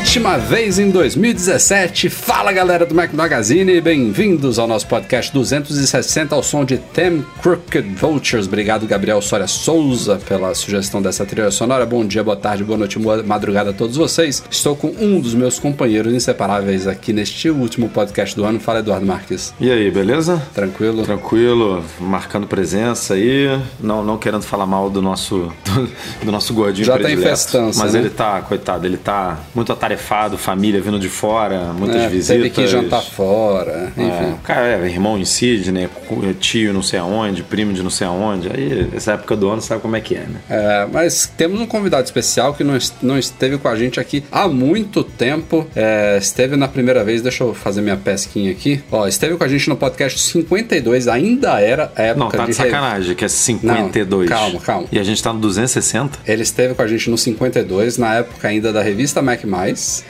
Última vez em 2017. Fala galera do Mac Magazine, bem-vindos ao nosso podcast 260 ao som de Tem Crooked Vultures. Obrigado, Gabriel Soria Souza, pela sugestão dessa trilha sonora. Bom dia, boa tarde, boa noite, boa madrugada a todos vocês. Estou com um dos meus companheiros inseparáveis aqui neste último podcast do ano. Fala, Eduardo Marques. E aí, beleza? Tranquilo? Tranquilo, marcando presença aí, não, não querendo falar mal do nosso do, do nosso gordinho Já tá em festança, Mas né? ele tá, coitado, ele tá muito atarefado, família vindo de fora, muitas É, visitas. Teve que jantar fora, É, enfim. o cara é irmão em cu- tio não sei aonde, primo de não sei aonde. Aí, essa época do ano, sabe como é que é, né? É, mas temos um convidado especial que não, est- não esteve com a gente aqui há muito tempo. É, esteve na primeira vez, deixa eu fazer minha pesquinha aqui. Ó, esteve com a gente no podcast 52, ainda era a época Não, tá de rev- sacanagem, que é 52. Não, calma, calma. E a gente tá no 260? Ele esteve com a gente no 52, na época ainda da revista Mac+,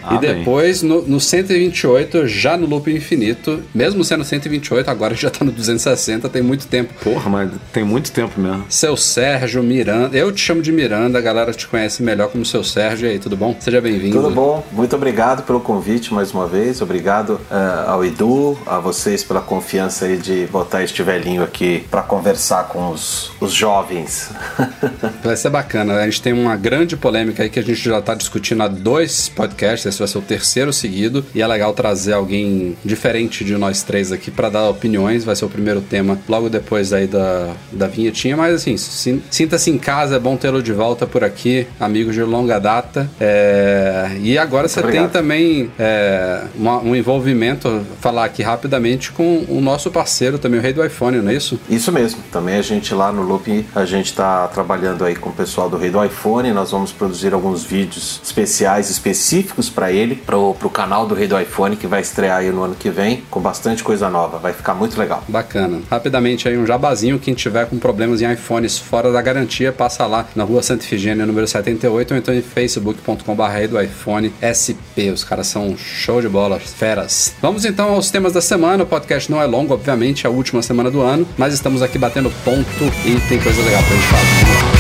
Ah, e depois no, no 128, já no Loop Infinito, mesmo sendo 128, agora já tá no 260, tem muito tempo. Porra, mas tem muito tempo mesmo. Seu Sérgio, Miranda, eu te chamo de Miranda, a galera te conhece melhor como Seu Sérgio, e aí, tudo bom? Seja bem-vindo. Tudo bom? Muito obrigado pelo convite mais uma vez. Obrigado eh, ao Edu, a vocês pela confiança aí de botar este velhinho aqui para conversar com os, os jovens. Vai ser bacana. A gente tem uma grande polêmica aí que a gente já tá discutindo há dois podcasts. Esse vai ser o terceiro seguido. E é legal trazer alguém diferente de nós três aqui para dar opiniões. Vai ser o primeiro tema logo depois aí da, da vinhetinha. Mas assim, sin- sinta-se em casa. É bom tê-lo de volta por aqui. Amigo de longa data. É, E agora você tem obrigado. também é, uma- um envolvimento, falar aqui rapidamente, com o nosso parceiro também, o rei do iPhone, não é isso? Isso mesmo. Também a gente lá no Loop, a gente está trabalhando aí com o pessoal do Rei do iPhone. Nós vamos produzir alguns vídeos especiais, específicos para ele, pro, pro canal do Rei do iPhone, que vai estrear aí no ano que vem, com bastante coisa nova. Vai ficar muito legal. Bacana. Rapidamente aí um jabazinho, quem tiver com problemas em iPhones fora da garantia, passa lá na rua Santa Ifigênia, número 78, ou então em facebook.com.br do iPhone SP. Os caras são show de bola, feras. Vamos então aos temas da semana. O podcast não é longo, obviamente, é a última semana do ano, mas estamos aqui batendo ponto e tem coisa legal pra gente falar.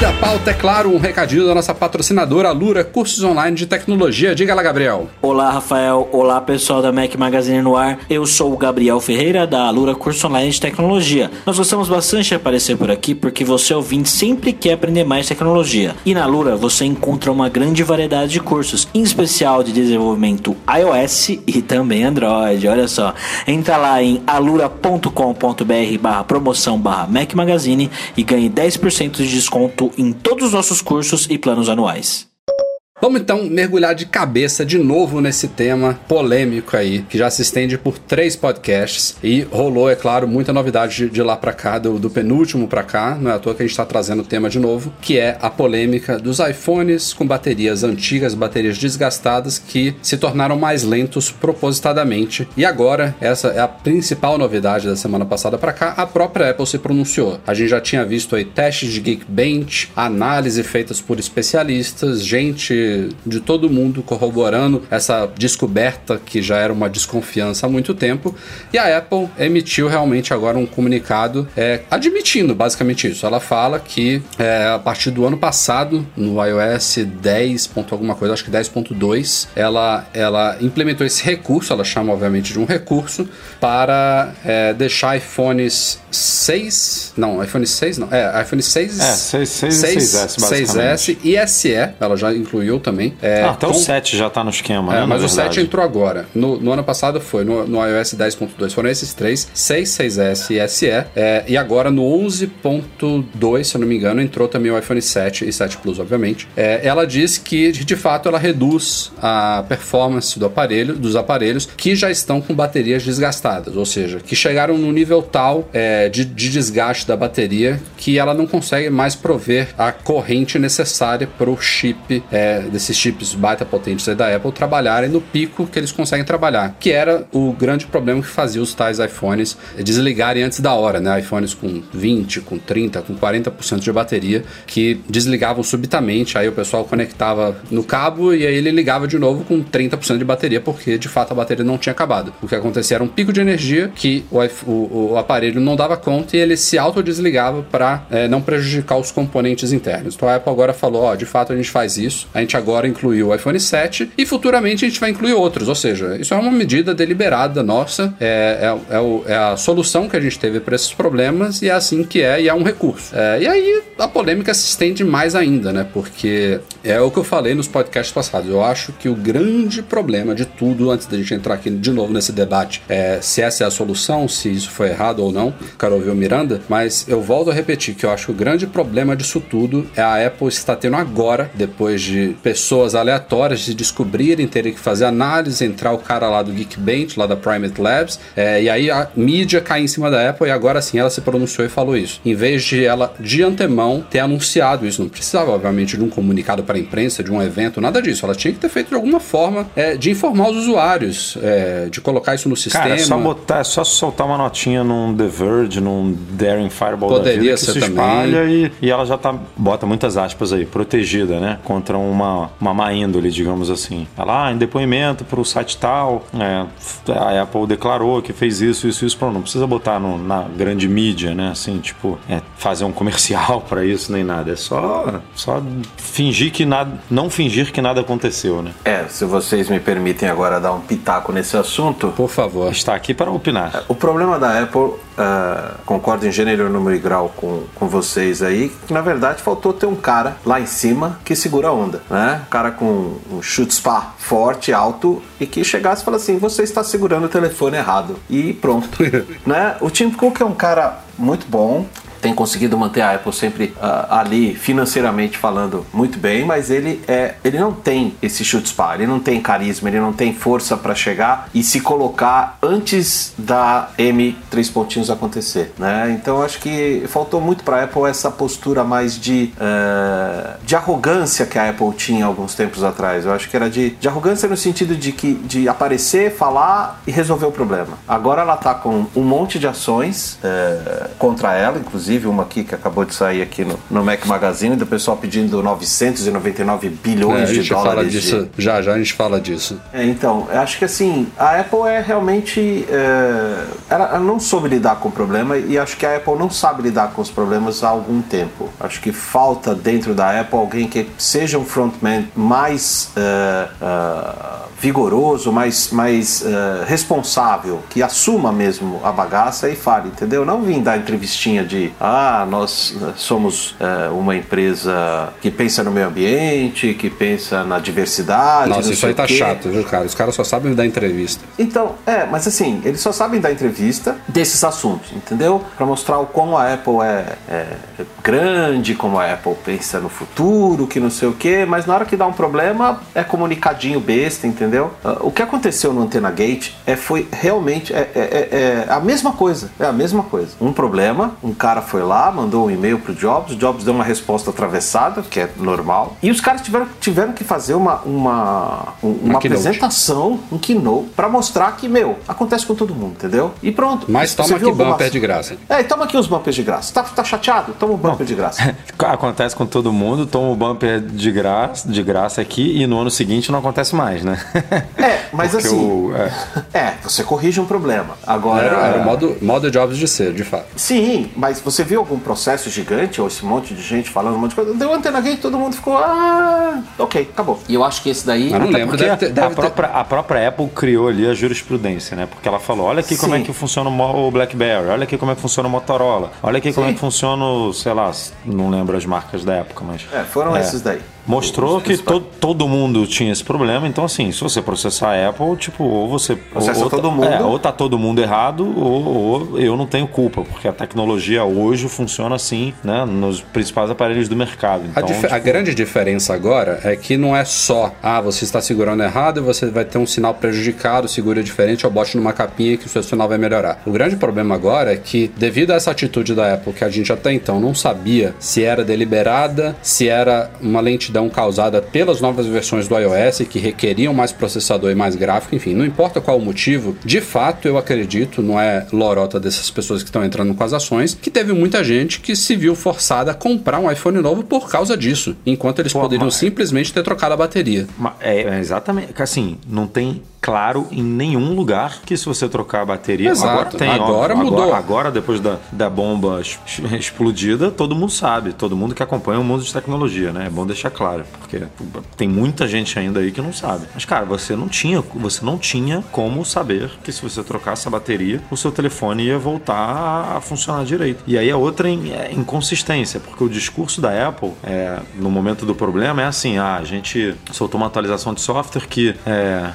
Da pauta, é claro, um recadinho da nossa patrocinadora Lura Cursos Online de Tecnologia. Diga lá, Gabriel. Olá, Rafael. Olá, pessoal da Mac Magazine no ar. Eu sou o Gabriel Ferreira, da Alura Curso Online de Tecnologia. Nós gostamos bastante de aparecer por aqui porque você, ouvinte, sempre quer aprender mais tecnologia. E na Alura você encontra uma grande variedade de cursos, em especial de desenvolvimento iOS e também Android. Olha só. Entra lá em alura.com.br barra promoção barra Mac Magazine e ganhe 10% de desconto em todos os nossos cursos e planos anuais. Vamos então mergulhar de cabeça de novo nesse tema polêmico aí, que já se estende por três podcasts e rolou, é claro, muita novidade de, de lá pra cá, do, do penúltimo pra cá, não é à toa que a gente tá trazendo o tema de novo, que é a polêmica dos iPhones com baterias antigas, baterias desgastadas, que se tornaram mais lentos propositadamente. E agora, essa é a principal novidade da semana passada pra cá, a própria Apple se pronunciou. A gente já tinha visto aí testes de Geekbench, análise feitas por especialistas, gente de todo mundo corroborando essa descoberta que já era uma desconfiança há muito tempo. E a Apple emitiu realmente agora um comunicado é, admitindo basicamente isso. Ela fala que é, a partir do ano passado, no iOS 10. ponto alguma coisa, acho que 10.2, ela, ela implementou esse recurso, ela chama obviamente de um recurso, para é, deixar iPhones 6. Não, iPhone 6 não. É, iPhone 6. É, 6, 6 e 6S, basicamente. 6S e SE, ela já incluiu saiu também. É, Ah, até com- o 7 já tá no esquema, é, né? mas o 7 verdade. entrou agora. No, no ano passado foi, no, no iOS 10.2 foram esses três, 6, 6S e SE. é, e agora no 11.2, se eu não me engano, entrou também o iPhone 7 e 7 Plus, obviamente. É, ela diz que, de fato, ela reduz a performance do aparelho, dos aparelhos que já estão com baterias desgastadas, ou seja, que chegaram no nível tal é, de, de desgaste da bateria que ela não consegue mais prover a corrente necessária para o chip, é, desses chips baita potentes da Apple, trabalharem no pico que eles conseguem trabalhar, que era o grande problema que fazia os tais iPhones desligarem antes da hora, né? iPhones com 20, com 30, com 40% de bateria, que desligavam subitamente, aí o pessoal conectava no cabo e aí ele ligava de novo com 30% de bateria, porque de fato a bateria não tinha acabado. O que acontecia era um pico de energia que o, o- o aparelho não dava conta e ele se autodesligava para não prejudicar os componentes internos. Então a Apple agora falou: ó, de fato a gente faz isso, a gente agora incluiu o iPhone 7 e futuramente a gente vai incluir outros. Ou seja, isso é uma medida deliberada nossa, é, é, é o- é a solução que a gente teve para esses problemas e é assim que é, e é um recurso. É, e aí a polêmica se estende mais ainda, né? Porque é o que eu falei nos podcasts passados. Eu acho que o grande problema de tudo, antes da gente entrar aqui de novo nesse debate, é se essa é a solução, se isso foi errado ou não. Quero ouvir o Miranda, mas eu volto a repetir que eu acho que o grande problema disso tudo é a Apple estar tendo agora, depois de pessoas aleatórias de descobrirem, terem que fazer análise, entrar o cara lá do Geekbench, lá da Primate Labs, é, e aí a mídia cai em cima da Apple e agora sim ela se pronunciou e falou isso. Em vez de ela, de antemão, ter anunciado isso, não precisava, obviamente, de um comunicado para a imprensa, de um evento, nada disso. Ela tinha que ter feito de alguma forma é, de informar os usuários, é, de colocar isso no sistema. Cara, é só botar, é só soltar uma notinha num The Verge, num Daring Fireball Poderia da vida, que ser se também. espalha e, e ela já tá, bota muitas aspas aí, protegida, né? Contra uma, uma má índole, digamos assim. Ela, ah, em depoimento pro site tal, é, a Apple declarou que fez isso, isso, isso, pronto. Não precisa botar no- na grande mídia, né? Assim, tipo, é, fazer um comercial pra isso, nem nada. É só, só fingir que nada, não fingir que nada aconteceu, né? É, se vocês me permitem agora dar um pitaco nesse assunto, Por favor. Está aqui para opinar. O problema da Apple, ah, concordo em gênero, número e grau com, com vocês aí, que na verdade faltou ter um cara lá em cima que segura a onda, né? Um cara com um chute spa forte, alto e que chegasse e falasse assim: você está segurando o telefone errado. E pronto. né? O Tim Cook é um cara muito bom, tem conseguido manter a Apple sempre ah, ali financeiramente falando muito bem, mas ele é ele não tem esse chute spa, ele não tem carisma, ele não tem força para chegar e se colocar antes da M três pontinhos acontecer, né? Então acho que faltou muito para a Apple essa postura mais de eh, de arrogância que a Apple tinha alguns tempos atrás. Eu acho que era de, de arrogância no sentido de que de aparecer, falar e resolver o problema. Agora ela tá com um monte de ações eh, contra ela, inclusive uma aqui que acabou de sair aqui no, no Mac Magazine, do pessoal pedindo 999 É, bilhões a de dólares. de- disso, já já a gente fala disso. é, então, acho que assim, a Apple é realmente. é, ela, não soube lidar com o problema e acho que a Apple não sabe lidar com os problemas há algum tempo. Acho que falta dentro da Apple alguém que seja um frontman mais é, é, vigoroso, mais, mais é, responsável, que assuma mesmo a bagaça e fale, entendeu? Não vim dar entrevistinha de ah, nós eh, somos é, uma empresa que pensa no meio ambiente, que pensa na diversidade. Nossa, isso aí tá quê. chato, viu, cara? Os caras só sabem dar entrevista. Então, é, mas assim, eles só sabem dar entrevista desses assuntos, entendeu? Pra mostrar o como a Apple é, é grande, como a Apple pensa no futuro, que não sei o quê, mas na hora que dá um problema é comunicadinho besta, entendeu? Ah, O que aconteceu no Antena Gate é, foi realmente é, é- é- é a mesma coisa, é a mesma coisa. Um problema, um cara foi lá, mandou um e-mail pro Jobs, o Jobs deu uma resposta atravessada, que é normal, e os caras tiveram, tiveram que fazer uma, uma, um- uma, apresentação, um keynote, pra mostrar que, meu, acontece com todo mundo, entendeu? E pronto. Mas toma aqui alguma- bumper de graça. É, e toma aqui uns bumpers de graça. Tá, tá chateado? Toma um bumper de graça. Acontece com todo mundo, toma o bumper de graça, de graça aqui e no ano seguinte não acontece mais, né? É, mas Porque assim. o- é. É, você corrige um problema. Agora. Era, era o modo, modo Jobs de ser, de fato. Sim, mas você viu algum processo gigante ou esse monte de gente falando um monte de coisa? Deu antena gay, todo mundo ficou. Ah, ok, acabou. E eu acho que esse daí. Eu não lembro, deve ter- deve a, ter- própria, a própria Apple criou ali a jurisprudência, né? Porque ela falou: olha aqui como Sim. é que funciona o BlackBerry, olha aqui como é que funciona o Motorola, olha aqui como Sim. é que funciona, o, sei lá, não lembro as marcas da época, mas. É, foram esses daí. Mostrou que to, todo mundo tinha esse problema, então assim, se você processar a Apple, tipo, ou você. Processa ou, todo tá- mundo. É, ou tá todo mundo errado, ou, ou eu não tenho culpa, porque a tecnologia hoje funciona assim, né? Nos principais aparelhos do mercado. A, Então, a tipo, grande diferença agora é que não é só, ah, você está segurando errado e você vai ter um sinal prejudicado, segura diferente, ou bote numa capinha que o seu sinal vai melhorar. O grande problema agora é que, devido a essa atitude da Apple, que a gente até então não sabia se era deliberada, se era uma lentidão causada pelas novas versões do iOS que requeriam mais processador e mais gráfico, enfim, não importa qual o motivo, de fato eu acredito, não é lorota dessas pessoas que estão entrando com as ações, que teve muita gente que se viu forçada a comprar um iPhone novo por causa disso, enquanto eles Pô, poderiam mas- simplesmente ter trocado a bateria. É, é exatamente. Assim, não tem claro em nenhum lugar que se você trocar a bateria. Exato. Agora tem, Agora óbvio. mudou. Agora, agora, depois da, da bomba explodida, todo mundo sabe. Todo mundo que acompanha o mundo de tecnologia, né? É bom deixar claro. Porque tem muita gente ainda aí que não sabe. Mas, cara, você não tinha, você não tinha como saber que se você trocasse a bateria, o seu telefone ia voltar a, funcionar direito. E aí a outra in- é inconsistência, porque o discurso da Apple é, no momento do problema é assim: ah, a gente soltou uma atualização de software que é,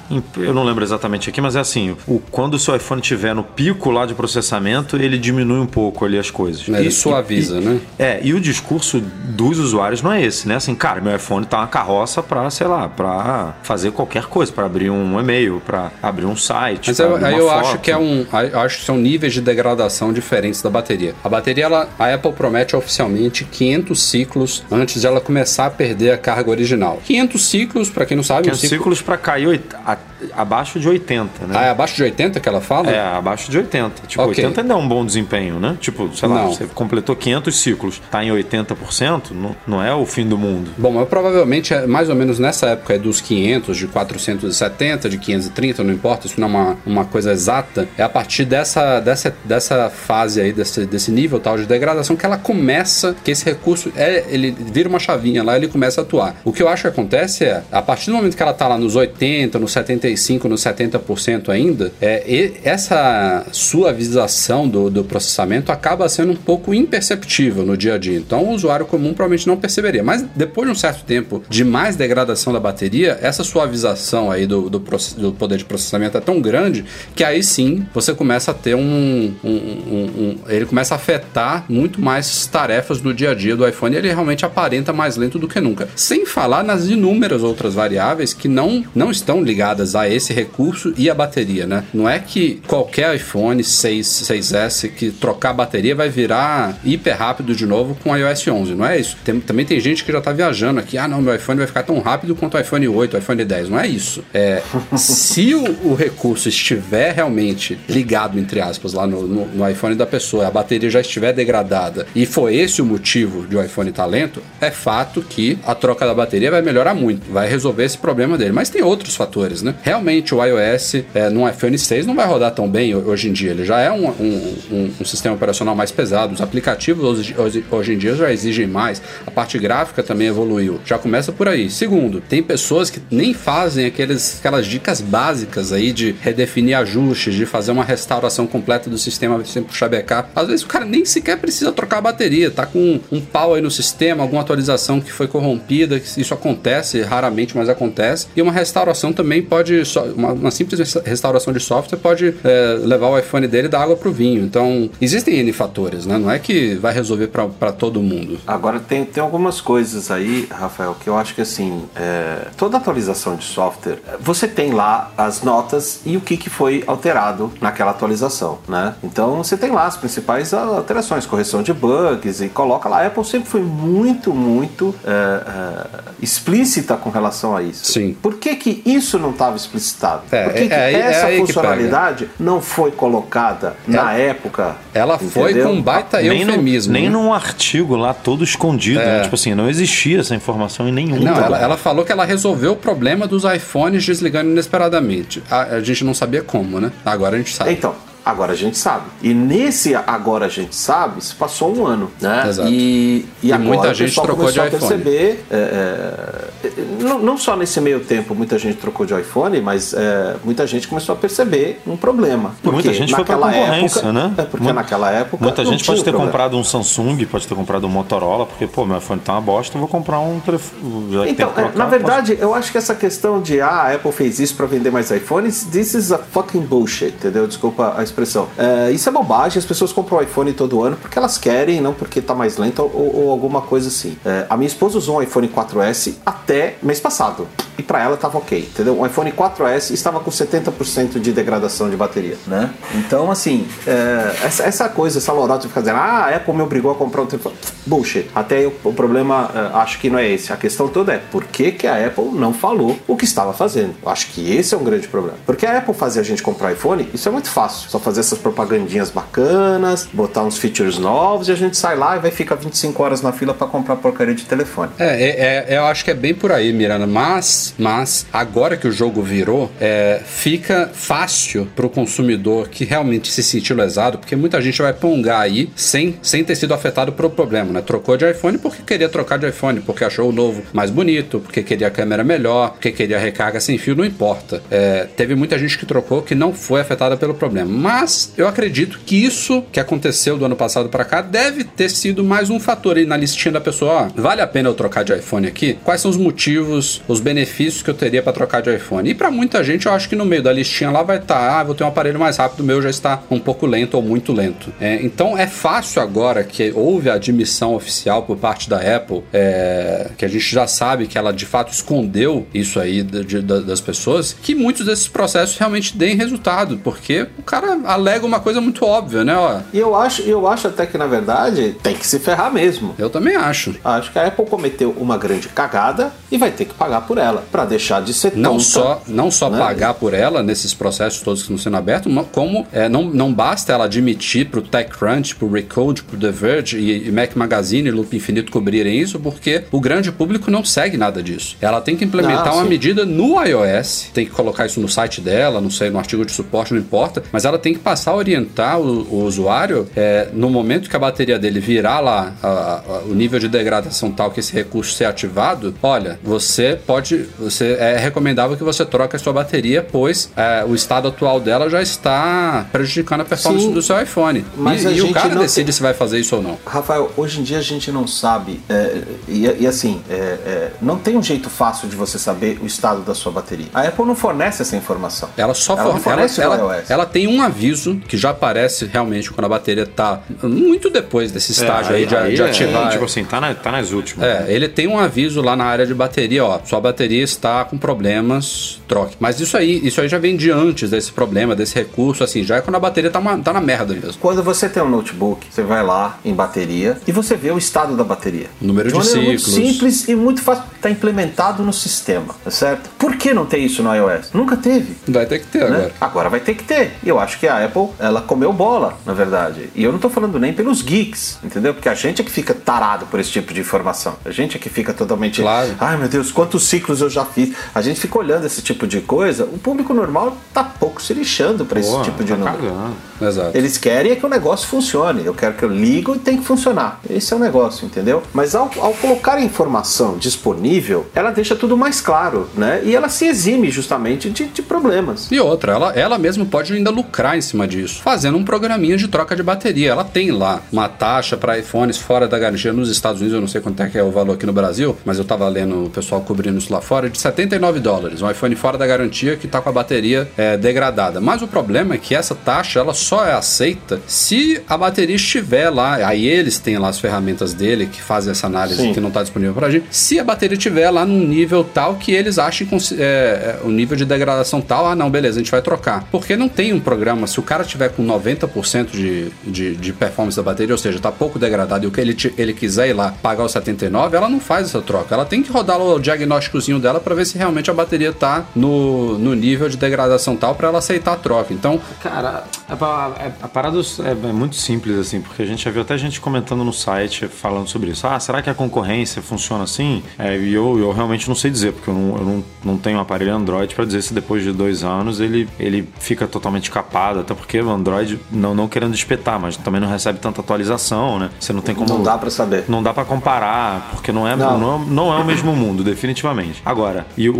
eu não lembro exatamente aqui, mas é assim: o, quando o seu iPhone estiver no pico lá de processamento, ele diminui um pouco ali as coisas. Ele suaviza, né? É, e o discurso dos usuários não é esse, né? Assim, cara, meu iPhone tá uma carroça pra, sei lá, pra fazer qualquer coisa, pra abrir um e-mail, pra abrir um site. Mas pra eu, aí eu foto. acho que é um. acho que são níveis de degradação diferentes da bateria. A bateria, ela, a Apple promete oficialmente 500 ciclos antes de ela começar a perder a carga original. 500 ciclos, pra quem não sabe, um 500 ciclo. ciclos pra cair oit- a- abaixo de 80, né? Ah, é abaixo de 80 que ela fala? É, abaixo de 80. Tipo, Ok. 80 ainda é um bom desempenho, né? Tipo, sei lá, Não. você completou 500 ciclos, tá em 80%, não, não é o fim do mundo. Bom, mas provavelmente é mais ou menos nessa época aí dos 500, de 470, de 530, não importa, isso não é uma, uma coisa exata. É a partir dessa, dessa, dessa fase aí, desse, desse nível tal de degradação que ela começa, que esse recurso, é, ele vira uma chavinha lá ele começa a atuar. O que eu acho que acontece é, a partir do momento que ela tá lá nos 80, nos 75, nos 70% ainda, é, essa suavização do, do processamento acaba sendo um pouco imperceptível no dia a dia. Então o usuário comum provavelmente não perceberia. Mas depois de um certo tempo de mais degradação da bateria, essa suavização aí do, do, do poder de processamento é tão grande que aí sim você começa a ter um, um- um- um- ele começa a afetar muito mais tarefas do dia a dia do iPhone ele realmente aparenta mais lento do que nunca. Sem falar nas inúmeras outras variáveis que não, não estão ligadas a esse recurso e a bateria, né? Não é que qualquer iPhone 6, 6S que trocar a bateria vai virar hiper rápido de novo com iOS 11, não é isso. Tem- também tem gente que já tá viajando aqui, ah não, meu iPhone vai ficar tão rápido quanto o iPhone 8, o iPhone 10, não é isso. É, se o, o recurso estiver realmente ligado, entre aspas, lá no, no- no iPhone da pessoa, a bateria já estiver degradada e foi esse o motivo de o iPhone estar lento, é fato que a troca da bateria vai melhorar muito, vai resolver esse problema dele. Mas tem outros fatores, né? Realmente o iOS é, no iPhone 6 não vai rodar tão bem ho- hoje em dia. Ele já é um, um- um- um sistema operacional mais pesado. Os aplicativos hoje, hoje- hoje em dia já exigem mais. A parte gráfica também evoluiu. Já começa por aí. Segundo, tem pessoas que nem fazem aqueles, aquelas dicas básicas aí de redefinir ajustes, de fazer uma restauração completa do sistema sem puxar backup. Às vezes o cara nem sequer precisa trocar a bateria, tá com um pau aí no sistema, alguma atualização que foi corrompida, isso acontece raramente, mas acontece. E uma restauração também pode, só- uma, uma simples resta- restauração de software pode é, levar o iPhone dele da água pro vinho. Então, existem N fatores, né? Não é que vai resolver para todo mundo. Agora tem, tem algumas coisas aí, Rafael, que eu acho que assim, é, toda atualização de software, você tem lá as notas e o que, que foi alterado naquela atualização, né? Então você tem lá as principais alterações, correção de bugs e coloca lá. A Apple sempre foi muito, muito é, é, explícita com relação a isso. Sim. Por que, que isso não estava explicitado? É, Por que, que é aí- é essa aí que funcionalidade não foi colocada na época? Ela foi entendeu? com um baita nem eufemismo. No, nem né? num artigo lá todo escondido, né? Tipo assim, não existia essa informação em nenhum Não, lugar. ela, ela falou que ela resolveu o problema dos iPhones desligando inesperadamente. A, a gente não sabia como, né? Agora a gente sabe. Então, Agora a gente sabe. E nesse agora a gente sabe, se passou um ano, né? Exato. E, e, E agora muita gente trocou de começou a iPhone. perceber, é, é, não, não só nesse meio tempo muita gente trocou de iPhone, mas é, muita gente começou a perceber um problema. E muita Porque gente foi pra naquela concorrência, época, né? É porque Mu- naquela época Muita gente pode ter problema. comprado um Samsung, pode ter comprado um Motorola, porque, pô, meu iPhone tá uma bosta, eu vou comprar um telefone. Então, é, trocar, na posso- verdade, eu acho que essa questão de ah, a Apple fez isso para vender mais iPhones, this is a fucking bullshit, entendeu? Desculpa a expressão. É, isso é bobagem, as pessoas compram o iPhone todo ano porque elas querem, não porque tá mais lento ou, ou alguma coisa assim. É, a minha esposa usou um iPhone 4S até mês passado. E para ela tava ok, entendeu? O iPhone 4S estava com 70% de degradação de bateria, né? Então, assim, é, essa, essa coisa, essa lorota de ficar dizendo, ah, a Apple me obrigou a comprar um telefone. Bullshit. Até eu- o problema, é, acho que não é esse. A questão toda é por que, que a Apple não falou o que estava fazendo. Acho que esse é um grande problema. Porque a Apple fazer a gente comprar iPhone, isso é muito fácil. Só fazer essas propagandinhas bacanas, botar uns features novos e a gente sai lá e vai ficar 25 horas na fila para comprar porcaria de telefone. É, é, é, eu acho que é bem por aí, Miranda. Mas, mas agora que o jogo virou, é, fica fácil pro consumidor que realmente se sentiu lesado, porque muita gente vai pongar aí sem, sem ter sido afetado pelo problema, né? Trocou de iPhone porque queria trocar de iPhone, porque achou o novo mais bonito, porque queria a câmera melhor, porque queria recarga sem fio, não importa. É, teve muita gente que trocou que não foi afetada pelo problema. Mas eu acredito que isso que aconteceu do ano passado para cá deve ter sido mais um fator aí na listinha da pessoa. Ó, vale a pena eu trocar de iPhone aqui? Quais são os motivos, os benefícios que eu teria para trocar de iPhone? E para muita gente, eu acho que no meio da listinha lá vai estar, ah, vou ter um aparelho mais rápido, o meu já está um pouco lento ou muito lento. É, então é fácil agora que houve a admissão oficial por parte da Apple, é, que a gente já sabe que ela de fato escondeu isso aí de- de- da- das pessoas, que muitos desses processos realmente deem resultado, porque o cara alega uma coisa muito óbvia, né? Ó, E eu acho, eu acho até que, na verdade, tem que se ferrar mesmo. eu também acho. Acho que a Apple cometeu uma grande cagada e vai ter que pagar por ela, para deixar de ser Não tonta. só, não só né? pagar por ela nesses processos todos que estão sendo abertos, como é, não, não basta ela admitir pro TechCrunch, pro Recode, pro The Verge e, e Mac Magazine e Loop Infinito cobrirem isso, porque o grande público não segue nada disso. Ela tem que implementar Ah, uma medida no iOS, tem que colocar isso no site dela, não sei, no artigo de suporte, não importa, mas ela tem que passar a orientar o, o usuário é, no momento que a bateria dele virar lá a- a- o nível de degradação tal que esse recurso ser ativado, olha, você pode, você é recomendável que você troque a sua bateria, pois é, o estado atual dela já está prejudicando a performance Sim, do seu iPhone. mas e e o cara decide tem- se vai fazer isso ou não. Rafael, hoje em dia a gente não sabe, é, e, e assim, é, é, não tem um jeito fácil de você saber o estado da sua bateria. A Apple não fornece essa informação. Ela só Ela for- não fornece ela, ela, iOS. ela tem um aviso que já aparece realmente quando a bateria tá muito depois desse estágio aí, de, de é, ativar. tipo assim, tá, na- tá nas últimas. É, ele tem um aviso lá na área de bateria, ó, sua bateria está com problemas, troque. Mas isso aí, isso aí já vem de antes desse problema, desse recurso, assim, já é quando a bateria tá, uma- tá na merda mesmo. Quando você tem um notebook, você vai lá em bateria e você vê o estado da bateria. Número de muito ciclos. simples e muito fácil. Está implementado no sistema, tá certo? Por que não tem isso no iOS? Nunca teve. Vai ter que ter né? agora. Agora vai ter que ter. E eu acho que a Apple, ela comeu bola, na verdade. E eu não tô falando nem pelos geeks, entendeu? Porque a gente é que fica tarado por esse tipo de informação. A gente é que fica totalmente. Claro. Ai meu Deus, quantos ciclos eu já fiz. A gente fica olhando esse tipo de coisa. O público normal tá pouco se lixando pra esse tipo de tá número. Exato. Eles querem é que o negócio funcione. Eu quero que eu ligo e tem que funcionar. Esse é o negócio, entendeu? Mas ao, ao colocar a informação disponível, ela deixa tudo mais claro, né? E ela se exime justamente de, de problemas. E outra, ela, ela mesma pode ainda lucrar em cima disso, fazendo um programinha de troca de bateria. Ela tem lá uma taxa para iPhones fora da garantia nos Estados Unidos, eu não sei quanto é que é o valor aqui no Brasil, mas eu tava lendo o pessoal cobrindo isso lá fora, de 79 dólares. Um iPhone fora da garantia que tá com a bateria é, degradada. Mas o problema é que essa taxa ela só é aceita se a bateria estiver lá. Aí eles têm lá as ferramentas dele que fazem essa análise Sim. que não está disponível pra gente. Se a bateria estiver lá num nível tal que eles achem é, é, o nível de degradação tal, ah, não, beleza, a gente vai trocar. Porque não tem um programa, se o cara tiver com 90% de, de, de performance da bateria, ou seja, tá pouco degradado e o que ele, ele quiser ir lá pagar os 79, ela não faz essa troca. Ela tem que rodar o diagnósticozinho dela para ver se realmente a bateria tá no, no nível de degradação tal para ela aceitar a troca. Então, Cara, a, a- a parada é, é muito simples, assim, porque a gente já viu até gente comentando no site falando sobre isso. Ah, será que a concorrência funciona assim? É, e eu, eu realmente não sei dizer, porque eu não, eu não, não tenho um aparelho Android para dizer se depois de dois anos ele, ele fica totalmente capado, até porque o Android, não, não querendo espetar, mas também não recebe tanta atualização, né? Você não tem como. Não dá pra saber. Não dá pra comparar, porque não é, Não. não. é- não é o mesmo mundo, definitivamente. Agora, e o,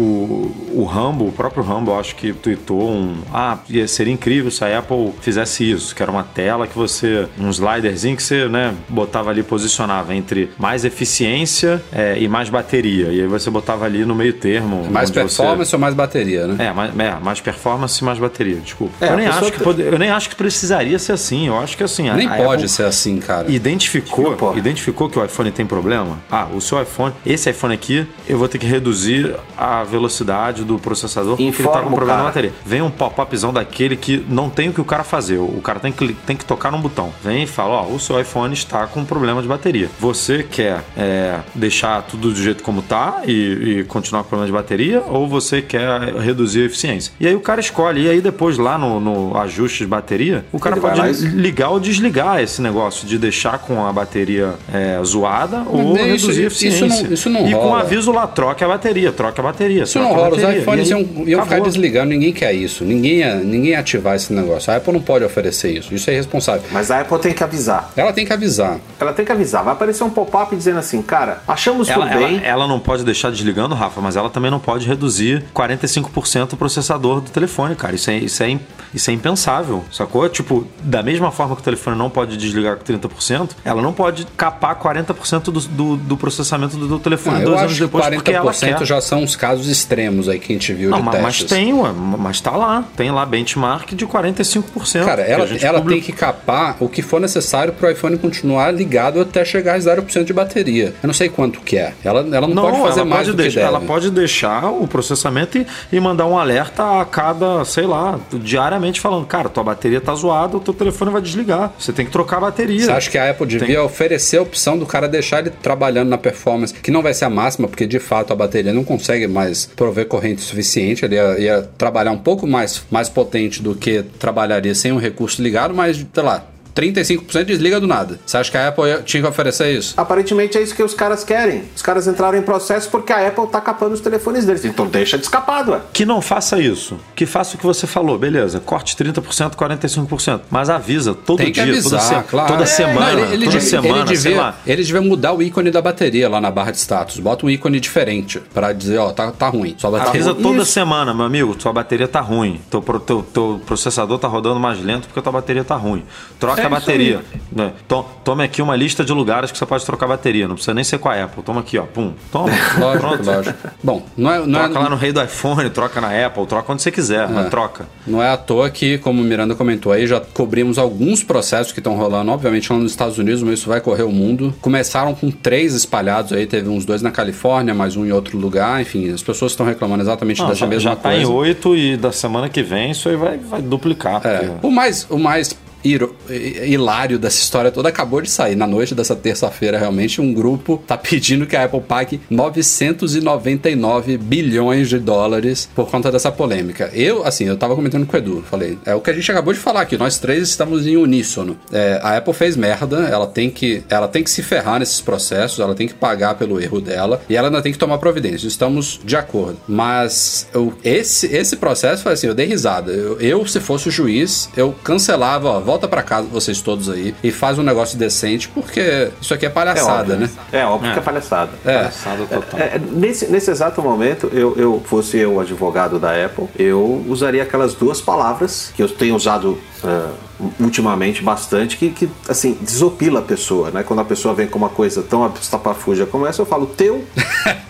o Rumble, o próprio eu acho que tweetou um. Ah, ia- seria incrível se a Apple fizesse isso, que era uma tela que você. um sliderzinho que você, né, botava ali, posicionava entre mais eficiência é, e mais bateria. E aí você botava ali no meio termo. mais onde você- performance ou mais bateria, né? é, mais, é, mais performance e mais bateria, desculpa. É, eu, nem acho que te- pode- eu nem acho que precisaria ser assim. Eu acho que assim. Nem pode Apple- ser assim, cara. Identificou, identificou que o iPhone tem problema? Ah, o seu iPhone, esse iPhone aqui, eu vou ter que reduzir a velocidade do processador porque ele tá Informa com problema na bateria. Vem um pop-upzão daquele que não tem o que o cara fazer. O cara tem que, tem que tocar num botão. Vem e fala: Ó, o seu iPhone está com problema de bateria. Você quer é, deixar tudo do jeito como tá e, e continuar com problema de bateria? Ou você quer reduzir a eficiência? E aí o cara escolhe. E aí depois lá no, no ajuste de bateria, o cara Ele pode lá ligar ou desligar esse negócio de deixar com a bateria é, zoada ou isso- reduzir a isso eficiência. não- isso não e com rola. aviso lá, troca a bateria, troca a bateria. Isso não rola, os iPhones E aí, iam, iam ficar desligando, ninguém quer isso. Ninguém ia, ninguém ia ativar esse negócio. A Apple não pode oferecer isso, isso é irresponsável. Mas a Apple tem que avisar. Ela tem que avisar. Ela tem que avisar. Vai aparecer um pop-up dizendo assim, cara, achamos Ela, por bem. ela, ela não pode deixar desligando, Rafa, mas ela também não pode reduzir 45% o processador do telefone, cara. Isso é, isso, é, isso é impensável, sacou? Tipo, da mesma forma que o telefone não pode desligar com 30%, ela não pode capar 40% do, do, do processamento do, do telefone Ah, dois anos que depois, porque ela 40% quer. já são os casos extremos aí que a gente viu Não, de mas, mas testes. tem, ué, mas tá lá. Tem lá benchmark de 45%. Cara, ela, ela tem que capar o que for necessário pro iPhone continuar ligado até chegar a 0% de bateria. Eu não sei quanto que é. Ela, ela não, pode fazer mais pode do deixar, que deve. Ela pode deixar o processamento e, e mandar um alerta a cada, sei lá, diariamente falando, cara, tua bateria tá zoada, o teu telefone vai desligar. Você tem que trocar a bateria. Você acha que a Apple devia oferecer a opção do cara deixar ele trabalhando na performance, que não vai ser a máxima, porque de fato a bateria não consegue mais prover corrente suficiente, ele ia, ia trabalhar um pouco mais, mais potente do que trabalharia sem um recurso ligado, mas, sei lá, 35% desliga do nada. Você acha que a Apple tinha que oferecer isso? Aparentemente é isso que os caras querem. Os caras entraram em processo porque a Apple tá capando os telefones deles. Então deixa descapado, ué. Que não faça isso. Que faça o que você falou, beleza. Corte 30%, 45%. Mas avisa todo Tem que dia, avisar, toda, se- claro. toda É, semana. não, ele, ele toda devia, semana, ele, sei devia, lá. ele devia mudar o ícone da bateria lá na barra de status. Bota um ícone diferente pra dizer, ó, tá, tá ruim. Sua bateria Avisa toda Isso. semana, meu amigo, tua bateria tá ruim. Teu, teu, teu processador tá rodando mais lento porque tua bateria tá ruim. Troca É a isso bateria. né? To- Tome aqui uma lista de lugares que você pode trocar bateria. Não precisa nem ser com a Apple. Toma aqui, ó. Pum. Toma. Lógico, Pronto. lógico. Bom, não é, não é, Troca lá no rei do iPhone, troca na Apple, troca onde você quiser, mas troca. Não é à toa que, como o Miranda comentou aí, já cobrimos alguns processos que estão rolando, obviamente lá nos Estados Unidos, mas isso vai correr o mundo. Começaram com três espalhados aí, teve uns dois na Califórnia, mais um em outro lugar, enfim, as pessoas estão reclamando exatamente Não, dessa já, mesma já tá coisa. em 8 e da semana que vem isso aí vai, vai duplicar. É, porque- o mais, o mais hilário dessa história toda acabou de sair. Na noite dessa terça-feira, realmente, um grupo tá pedindo que a Apple pague 999 bilhões de dólares por conta dessa polêmica. Eu, assim, eu tava comentando com o Edu, falei, é o que a gente acabou de falar aqui, nós três estamos em uníssono. É, a Apple fez merda, ela tem, que, ela tem que se ferrar nesses processos, ela tem que pagar pelo erro dela e ela ainda tem que tomar providência. Estamos de acordo. Mas eu, esse, esse processo foi assim, eu dei risada. Eu, eu, se fosse o juiz, eu cancelava, ó, volta pra casa vocês todos aí e faz um negócio decente, porque isso aqui é palhaçada, óbvio. né? É óbvio que é palhaçada. É. Palhaçada total. É, nesse, nesse exato momento, eu, eu fosse eu o advogado da Apple, eu usaria aquelas duas palavras que eu tenho usado ah, ultimamente bastante, que, que assim, desopila a pessoa, né? Quando a pessoa vem com uma coisa tão estapafúrdia como essa, eu falo teu.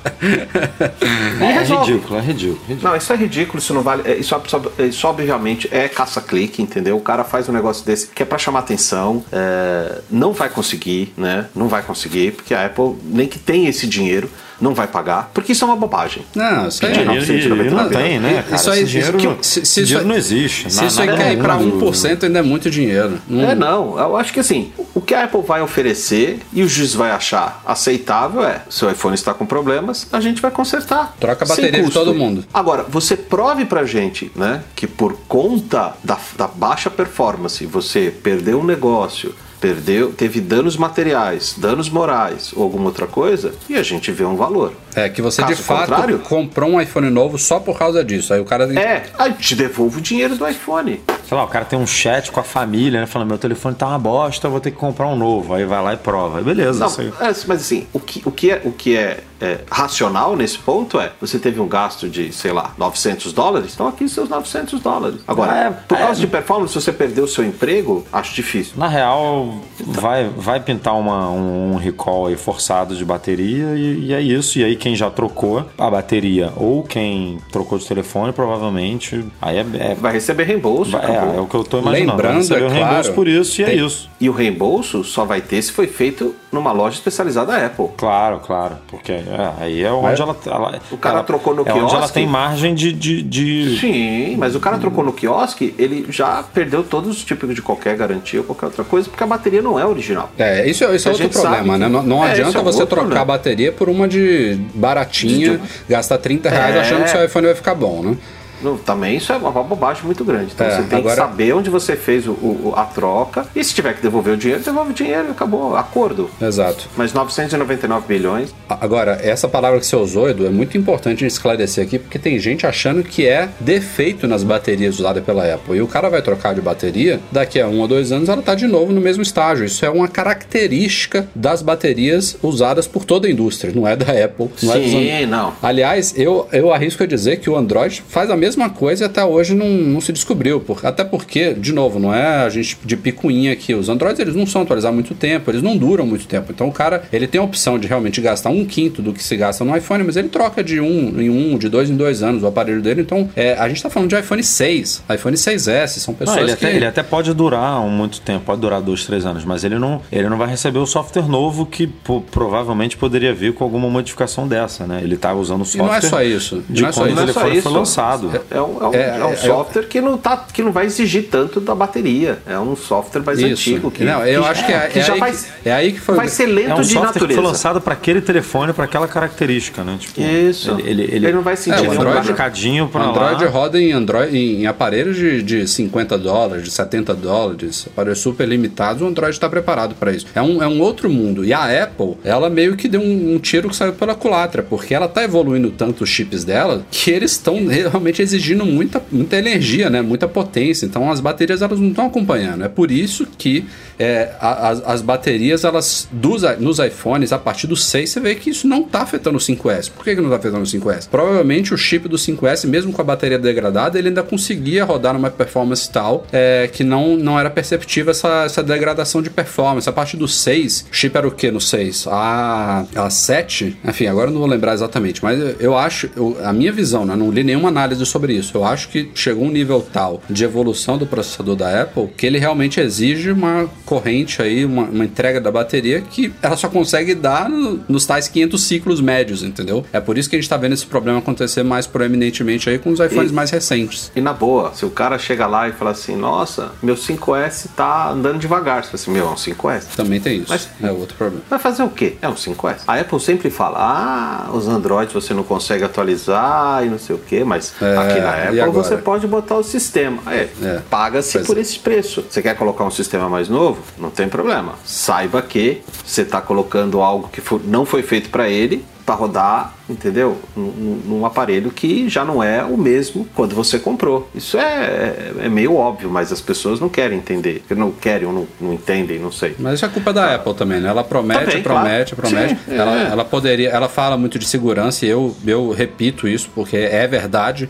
É, resolve. ridículo, é ridículo. ridículo. Não, isso é ridículo, isso não vale. é, Isso, isso obviamente é caça-clique, entendeu? O cara faz um negócio desse que é pra chamar atenção, é, não vai conseguir, né? Não vai conseguir, porque a Apple nem que tem esse dinheiro, não vai pagar, porque isso é uma bobagem. Não, isso aí Pedir e não tem, né, cara? Isso aí- Esse dinheiro, não- que- se- se isso dinheiro aí- não existe. Se Na- isso aí cair mundo- 1% ainda é muito dinheiro. Não- É, não. Eu acho que assim, o que a Apple vai oferecer e o juiz vai achar aceitável é: seu iPhone está com problemas, a gente vai consertar. Troca a bateria de todo mundo. Agora, você prove pra gente, né, que por conta da, da baixa performance você perdeu um negócio. Perdeu, teve danos materiais, danos morais ou alguma outra coisa, e a gente vê um valor. É que você Caso de fato contrário- comprou um iPhone novo só por causa disso. Aí o cara É, a gente devolve o dinheiro do iPhone. Sei lá, o cara tem um chat com a família, né? Falando, meu telefone tá uma bosta, eu vou ter que comprar um novo. Aí vai lá e prova. Aí beleza, Não, isso aí. é, mas assim, o que, o que, é, o que é, é, racional nesse ponto é você teve um gasto de, sei lá, 900 dólares, então aqui seus 900 dólares. Agora, É, por causa é. de performance, se você perdeu o seu emprego, acho difícil. Na real, vai, vai pintar uma, um, um recall aí forçado de bateria e, e é isso. E aí quem já trocou a bateria ou quem trocou de telefone, provavelmente, aí é, é, Vai receber reembolso. vai- acabou. é, é o que eu tô imaginando. Lembrando, Vai receber é um reembolso claro, por isso e é tem- isso. E o reembolso só vai ter se foi feito numa loja especializada da Apple. Claro, claro. Porque é, aí é onde Mas ela, ela- o cara ela- trocou no É onde ela quiosque. tem margem de. de, de- Sim, mas o cara trocou no quiosque, ele já perdeu todos os tipos de qualquer garantia ou qualquer outra coisa, porque a bateria não é original. É, isso, isso é outro problema, né? Não, não É, adianta é você outro trocar a bateria por uma de baratinha, gastar 30 reais É. achando que seu iPhone vai ficar bom, né? Não, também isso é uma bobagem muito grande. Então É, você tem agora- que saber onde você fez o- o- a troca. E se tiver que devolver o dinheiro, devolve o dinheiro e acabou. Acordo. Exato. Mas 999 bilhões. Agora, essa palavra que você usou, Edu, é muito importante esclarecer aqui, porque tem gente achando que é defeito nas baterias usadas pela Apple. E o cara vai trocar de bateria, daqui a um ou dois anos ela tá de novo no mesmo estágio. Isso é uma característica das baterias usadas por toda a indústria, não é da Apple. Não é dos Sim, não. Aliás, eu, eu arrisco a dizer que o Android faz a mesma coisa e até hoje não, não se descobriu. Por, até porque, de novo, não é a gente de picuinha aqui. Os Androids eles não são atualizados há muito tempo, eles não duram muito tempo. Então o cara ele tem a opção de realmente gastar um quinto do que se gasta no iPhone, mas ele troca de um em um, de dois em dois anos o aparelho dele. Então é, a gente tá falando de iPhone 6, iPhone 6S, são Não, pessoas ele, que. até, ele até pode durar um muito tempo, pode durar dois, três anos, mas ele não, ele não vai receber o software novo que pô, provavelmente poderia vir com alguma modificação dessa, né? Ele tá usando o E software. não é só isso. De não é só quando isso. Não é foi, isso. foi lançado. É um, é um- É, é um é- software que, não tá, que não vai exigir tanto da bateria. É um software mais Isso. antigo. Que, não, eu que- acho que é, que é já aí, vai, que, é aí que foi. vai ser lento É um de software que natureza. foi lançado para aquele telefone, para aquela característica, né? Tipo, Isso. Ele, ele, ele, Ele não vai sentir É, o Android- marcadinho para Android lá. roda em, Android, em aparelhos de, de 50 dólares, de 70 dólares, aparelhos super limitados, o Android está preparado para isso. É um, é um outro mundo. E a Apple, ela meio que deu um, um tiro que saiu pela culatra, porque ela tá evoluindo tanto os chips dela que eles estão realmente exigindo muita, muita energia, né? Muita potência. Então as baterias elas não estão acompanhando. É por isso que é, as, as baterias, elas dos, nos iPhones, a partir do 6, você vê que isso não está afetando o 5S. Por que, que não está afetando o 5S? Provavelmente o chip do 5S, mesmo com a bateria degradada, ele ainda conseguia rodar numa performance tal é, que não, não era perceptível essa, essa degradação de performance. A partir do 6, o chip era o que no 6? A, a 7? Enfim, agora eu não vou lembrar exatamente, mas eu, eu acho, eu- a minha visão, né, não li nenhuma análise sobre isso. Eu acho que chegou um nível tal de evolução do processador da Apple que ele realmente exige uma corrente aí, uma, uma entrega da bateria que ela só consegue dar no- nos tais 500 ciclos médios, entendeu? É por isso que a gente tá vendo esse problema acontecer mais proeminentemente aí com os iPhones E- mais recentes. E na boa, se o cara chega lá e fala assim, nossa, meu 5S tá andando devagar. Você fala assim, meu, é um 5S. Também tem isso. Mas- é outro problema. Vai fazer o quê? É um 5S. A Apple sempre fala, ah, os Androids você não consegue atualizar e não sei o quê, mas É, aqui na Apple você pode botar o sistema. É, É. paga-se por é. esse preço. Você quer colocar um sistema mais novo? Não tem problema. Saiba que você está colocando algo que não foi feito para ele para rodar, entendeu? Num, num- aparelho que já não é o mesmo quando você comprou. Isso é, é meio óbvio, mas as pessoas não querem entender. Não querem ou não, não entendem, não sei. Mas isso é culpa da Apple também, né? Ela promete, Também, promete, claro. promete. Sim, ela, é. ela poderia, ela fala muito de segurança e eu, eu repito isso porque é verdade.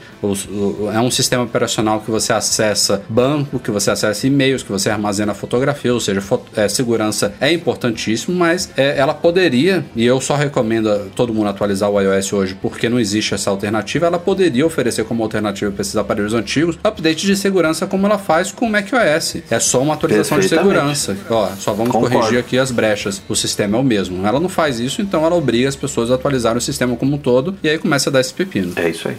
É um sistema operacional que você acessa banco, que você acessa e-mails, que você armazena fotografia, ou seja, fo- é, segurança é importantíssimo, mas é, ela poderia, e eu só recomendo a todo mundo atualizar o iOS hoje porque não existe essa alternativa, ela poderia oferecer como alternativa para esses aparelhos antigos update de segurança como ela faz com o macOS. É só uma atualização de segurança. Ó, só vamos Concordo. corrigir aqui as brechas. O sistema é o mesmo. Ela não faz isso, então ela obriga as pessoas a atualizar o sistema como um todo e aí começa a dar esse pepino. É isso aí.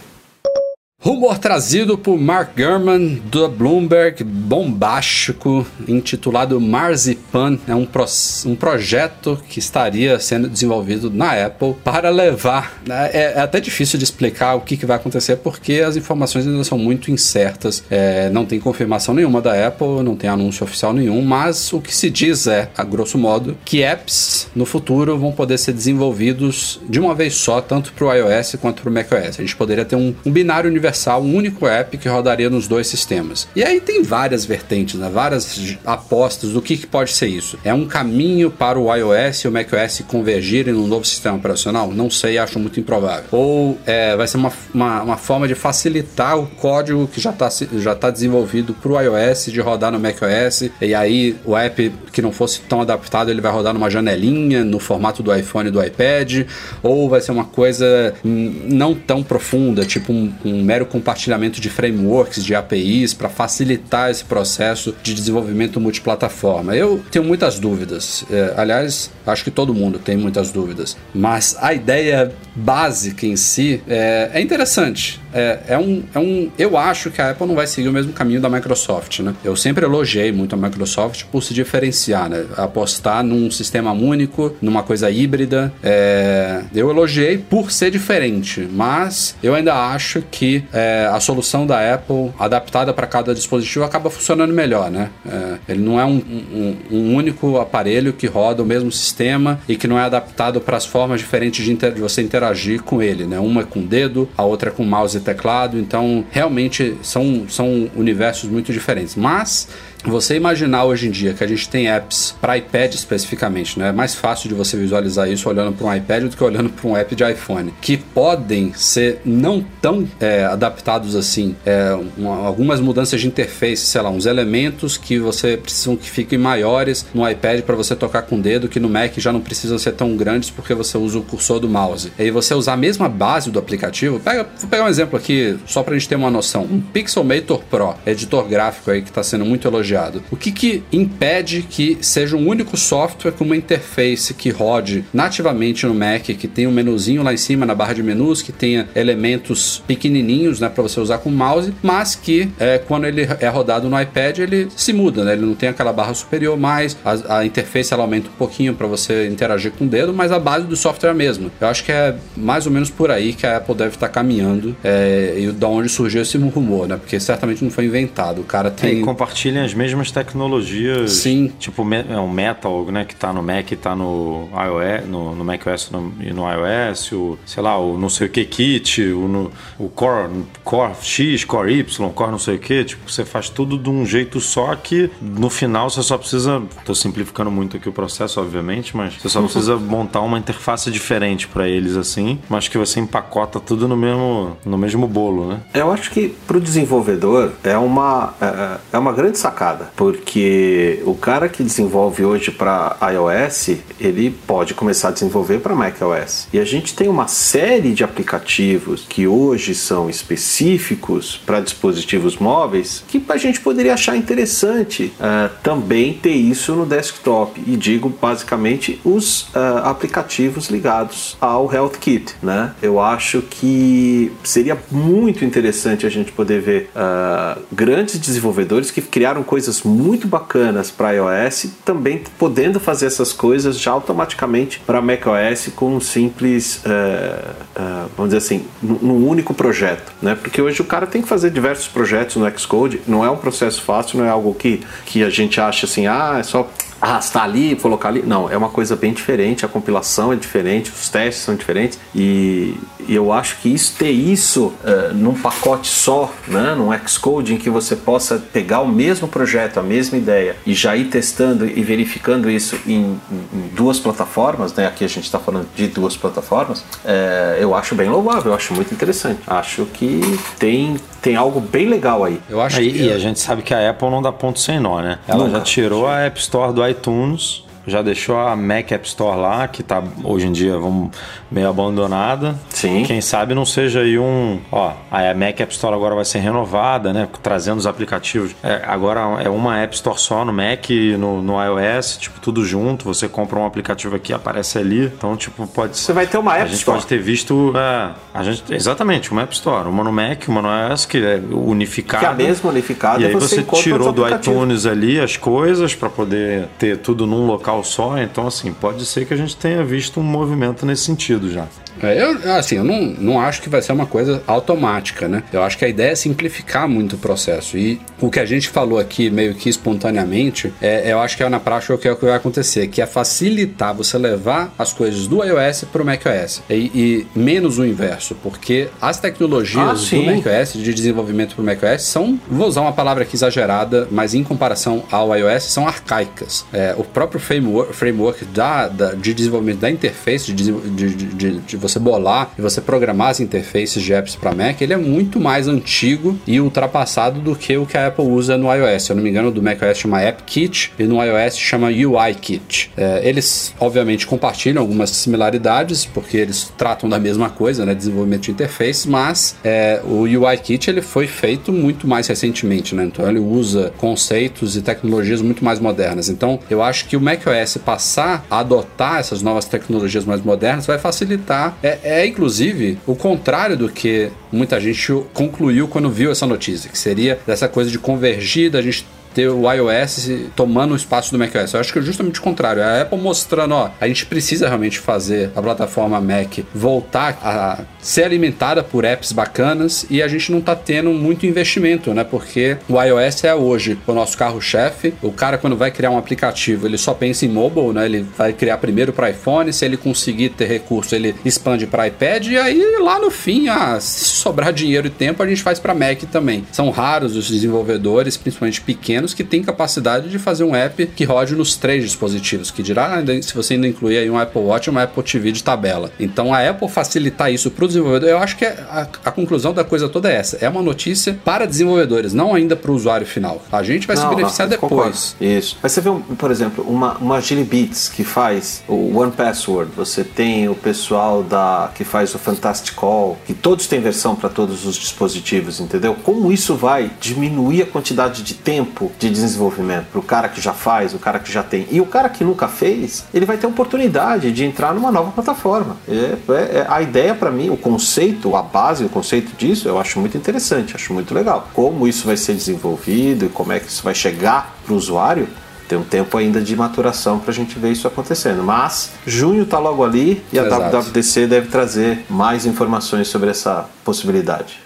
Rumor trazido por Mark Gurman do Bloomberg, bombástico, intitulado Marzipan. É um, pro, um projeto que estaria sendo desenvolvido na Apple para levar. Né, é, é até difícil de explicar o que, que, vai acontecer porque as informações ainda são muito incertas. É, não tem confirmação nenhuma da Apple, não tem anúncio oficial nenhum, mas o que se diz é, a grosso modo, que apps no futuro vão poder ser desenvolvidos de uma vez só, tanto para o iOS quanto para o macOS. A gente poderia ter um, um binário universal universal, um único app que rodaria nos dois sistemas. E aí tem várias vertentes, né? várias apostas do que, que pode ser isso. É um caminho para o iOS e o macOS convergirem num novo sistema operacional? Não sei, acho muito improvável. Ou é, vai ser uma, uma, uma, forma de facilitar o código que já está já tá desenvolvido para o iOS de rodar no macOS, e aí o app que não fosse tão adaptado ele vai rodar numa janelinha no formato do iPhone e do iPad, ou vai ser uma coisa não tão profunda, tipo um, um mero compartilhamento de frameworks, de APIs, para facilitar esse processo de desenvolvimento multiplataforma. Eu tenho muitas dúvidas. É, aliás, acho que todo mundo tem muitas dúvidas. Mas a ideia básica em si é, é interessante. É, é, um, é um. Eu acho que a Apple não vai seguir o mesmo caminho da Microsoft, né? Eu sempre elogiei muito a Microsoft por se diferenciar, né? Apostar num sistema único, numa coisa híbrida. É, eu elogiei por ser diferente, mas eu ainda acho que é, a solução da Apple, adaptada para cada dispositivo, acaba funcionando melhor, né? É, ele não é um, um, um, único aparelho que roda o mesmo sistema e que não é adaptado para as formas diferentes de, de você interagir com ele, né? Uma é com dedo, a outra é com mouse teclado, então realmente são, são universos muito diferentes. Mas você imaginar hoje em dia que a gente tem apps para iPad especificamente, né? É mais fácil de você visualizar isso olhando para um iPad do que olhando para um app de iPhone, que podem ser não tão é, adaptados assim, é, uma, algumas mudanças de interface, sei lá, uns elementos que você precisa que fiquem maiores no iPad para você tocar com o dedo, que no Mac já não precisam ser tão grandes porque você usa o cursor do mouse. E aí você usar a mesma base do aplicativo, pega, vou pegar um exemplo aqui só para a gente ter uma noção, um Pixelmator Pro, editor gráfico aí que está sendo muito elogiado O que, que impede que seja um único software com uma interface que rode nativamente no Mac, que tenha um menuzinho lá em cima na barra de menus, que tenha elementos pequenininhos, né, para você usar com o mouse, mas que é, quando ele é rodado no iPad ele se muda, né? Ele não tem aquela barra superior mais, a, a interface ela aumenta um pouquinho para você interagir com o dedo, mas a base do software é a mesma. Eu acho que é mais ou menos por aí que a Apple deve estar tá caminhando é, e da onde surgiu esse rumor, né? Porque certamente não foi inventado. O cara tem. Compartilha as mesmas mesmas tecnologias. Sim. Tipo, é um Metal, né? Que tá no Mac e tá no iOS, no, no macOS no, e no iOS, o, sei lá, o não sei o que kit, o, no, o Core, Core X, Core Y, Core não sei o que. Tipo, você faz tudo de um jeito só que no final você só precisa. Tô simplificando muito aqui o processo, obviamente, mas você só precisa montar uma interface diferente para eles, assim, mas que você empacota tudo no mesmo, no mesmo bolo, né? Eu acho que pro desenvolvedor é uma, é, é uma grande sacada porque o cara que desenvolve hoje para iOS, ele pode começar a desenvolver para macOS. E a gente tem uma série de aplicativos que hoje são específicos para dispositivos móveis que a gente poderia achar interessante uh, também ter isso no desktop. E digo basicamente os uh, aplicativos ligados ao Health Kit. Né? Eu acho que seria muito interessante a gente poder ver uh, grandes desenvolvedores que criaram coisas coisas muito bacanas para iOS, também podendo fazer essas coisas já automaticamente para macOS com um simples, uh, uh, vamos dizer assim, num único projeto, né? Porque hoje o cara tem que fazer diversos projetos no Xcode, não é um processo fácil, não é algo que, que a gente acha assim, ah, é só arrastar ali, colocar ali. Não, é uma coisa bem diferente, a compilação é diferente, os testes são diferentes e, e eu acho que isso ter isso uh, num pacote só, né, num Xcode em que você possa pegar o mesmo projeto, a mesma ideia e já ir testando e verificando isso em, em duas plataformas, né? Aqui a gente está falando de duas plataformas. Uh, eu acho bem louvável, eu acho muito interessante. Acho que tem tem algo bem legal aí. Eu acho aí, que... E a gente sabe que a Apple não dá ponto sem nó, né? Ela Nunca. já tirou a App Store do iTunes já deixou a Mac App Store lá, que tá hoje em dia vamos, meio abandonada. Sim. Quem sabe não seja aí um. Ó, a Mac App Store agora vai ser renovada, né? Trazendo os aplicativos. É, agora é uma App Store só no Mac e no, no iOS, tipo, tudo junto. Você compra um aplicativo aqui, aparece ali. Então, tipo, pode Você vai ter uma A App gente Store. pode ter visto. É, a gente, exatamente, uma App Store. Uma no Mac, uma no iOS, que é unificada. Que é a mesma unificada, E aí você você, tirou do iTunes ali as coisas para poder ter tudo num local só. Então, assim, pode ser que a gente tenha visto um movimento nesse sentido já. É, eu, assim, eu não, não acho que vai ser uma coisa automática, né? Eu acho que a ideia é simplificar muito o processo. E o que a gente falou aqui, meio que espontaneamente, é, eu acho que é na prática o que, é o que vai acontecer, que é facilitar você levar as coisas do iOS para o macOS. E, e menos o inverso, porque as tecnologias Ah, do macOS, de desenvolvimento para o macOS, são, vou usar uma palavra aqui exagerada, mas em comparação ao iOS, são arcaicas. É, o próprio framework, framework da, da- de desenvolvimento da interface, de, de- de- de você bolar e você programar as interfaces de apps para Mac, ele é muito mais antigo e ultrapassado do que o que a Apple usa no iOS. Se eu não me engano, do macOS chama AppKit e no iOS chama UIKit. É, eles, obviamente, compartilham algumas similaridades, porque eles tratam da mesma coisa, né, desenvolvimento de interface, mas é, o UIKit ele foi feito muito mais recentemente, né? Então ele usa conceitos e tecnologias muito mais modernas. Então eu acho que o macOS passar a adotar essas novas tecnologias mais modernas vai facilitar. É, é, inclusive o contrário do que muita gente concluiu quando viu essa notícia, que seria dessa coisa de convergir, da gente ter o iOS tomando o espaço do macOS. Eu acho que é justamente o contrário. A Apple mostrando, ó, a gente precisa realmente fazer a plataforma Mac voltar a ser alimentada por apps bacanas e a gente não tá tendo muito investimento, né? Porque o iOS é hoje o nosso carro-chefe. O cara, quando vai criar um aplicativo, ele só pensa em mobile, né? Ele vai criar primeiro para iPhone, se ele conseguir ter recurso, ele expande para iPad e aí lá no fim, ah, se sobrar dinheiro e tempo, a gente faz para Mac também. São raros os desenvolvedores, principalmente pequenos, que têm capacidade de fazer um app que rode nos três dispositivos, que dirá ainda- se você ainda incluir aí um Apple Watch e uma Apple TV de tabela. Então a Apple facilitar isso para o desenvolvedor, eu acho que é- a, a conclusão da coisa toda é essa. É uma notícia para desenvolvedores, não ainda para o usuário final. A gente vai se Não, não, beneficiar concordo. depois. Isso. Mas você vê, um, por exemplo, uma, uma Gilibits que faz o One Password, você tem o pessoal da que faz o Fantastic Call, que todos têm versão para todos os dispositivos, entendeu? Como isso vai diminuir a quantidade de tempo de desenvolvimento para o cara que já faz, o cara que já tem. E o cara que nunca fez, ele vai ter oportunidade de entrar numa nova plataforma. É, é- é- a ideia para mim, o conceito, a base, o conceito disso, eu acho muito interessante, acho muito legal. Como isso vai ser desenvolvido e como é que isso vai chegar para o usuário, tem um tempo ainda de maturação para a gente ver isso acontecendo. Mas junho está logo ali e a Exato. WWDC deve trazer mais informações sobre essa possibilidade.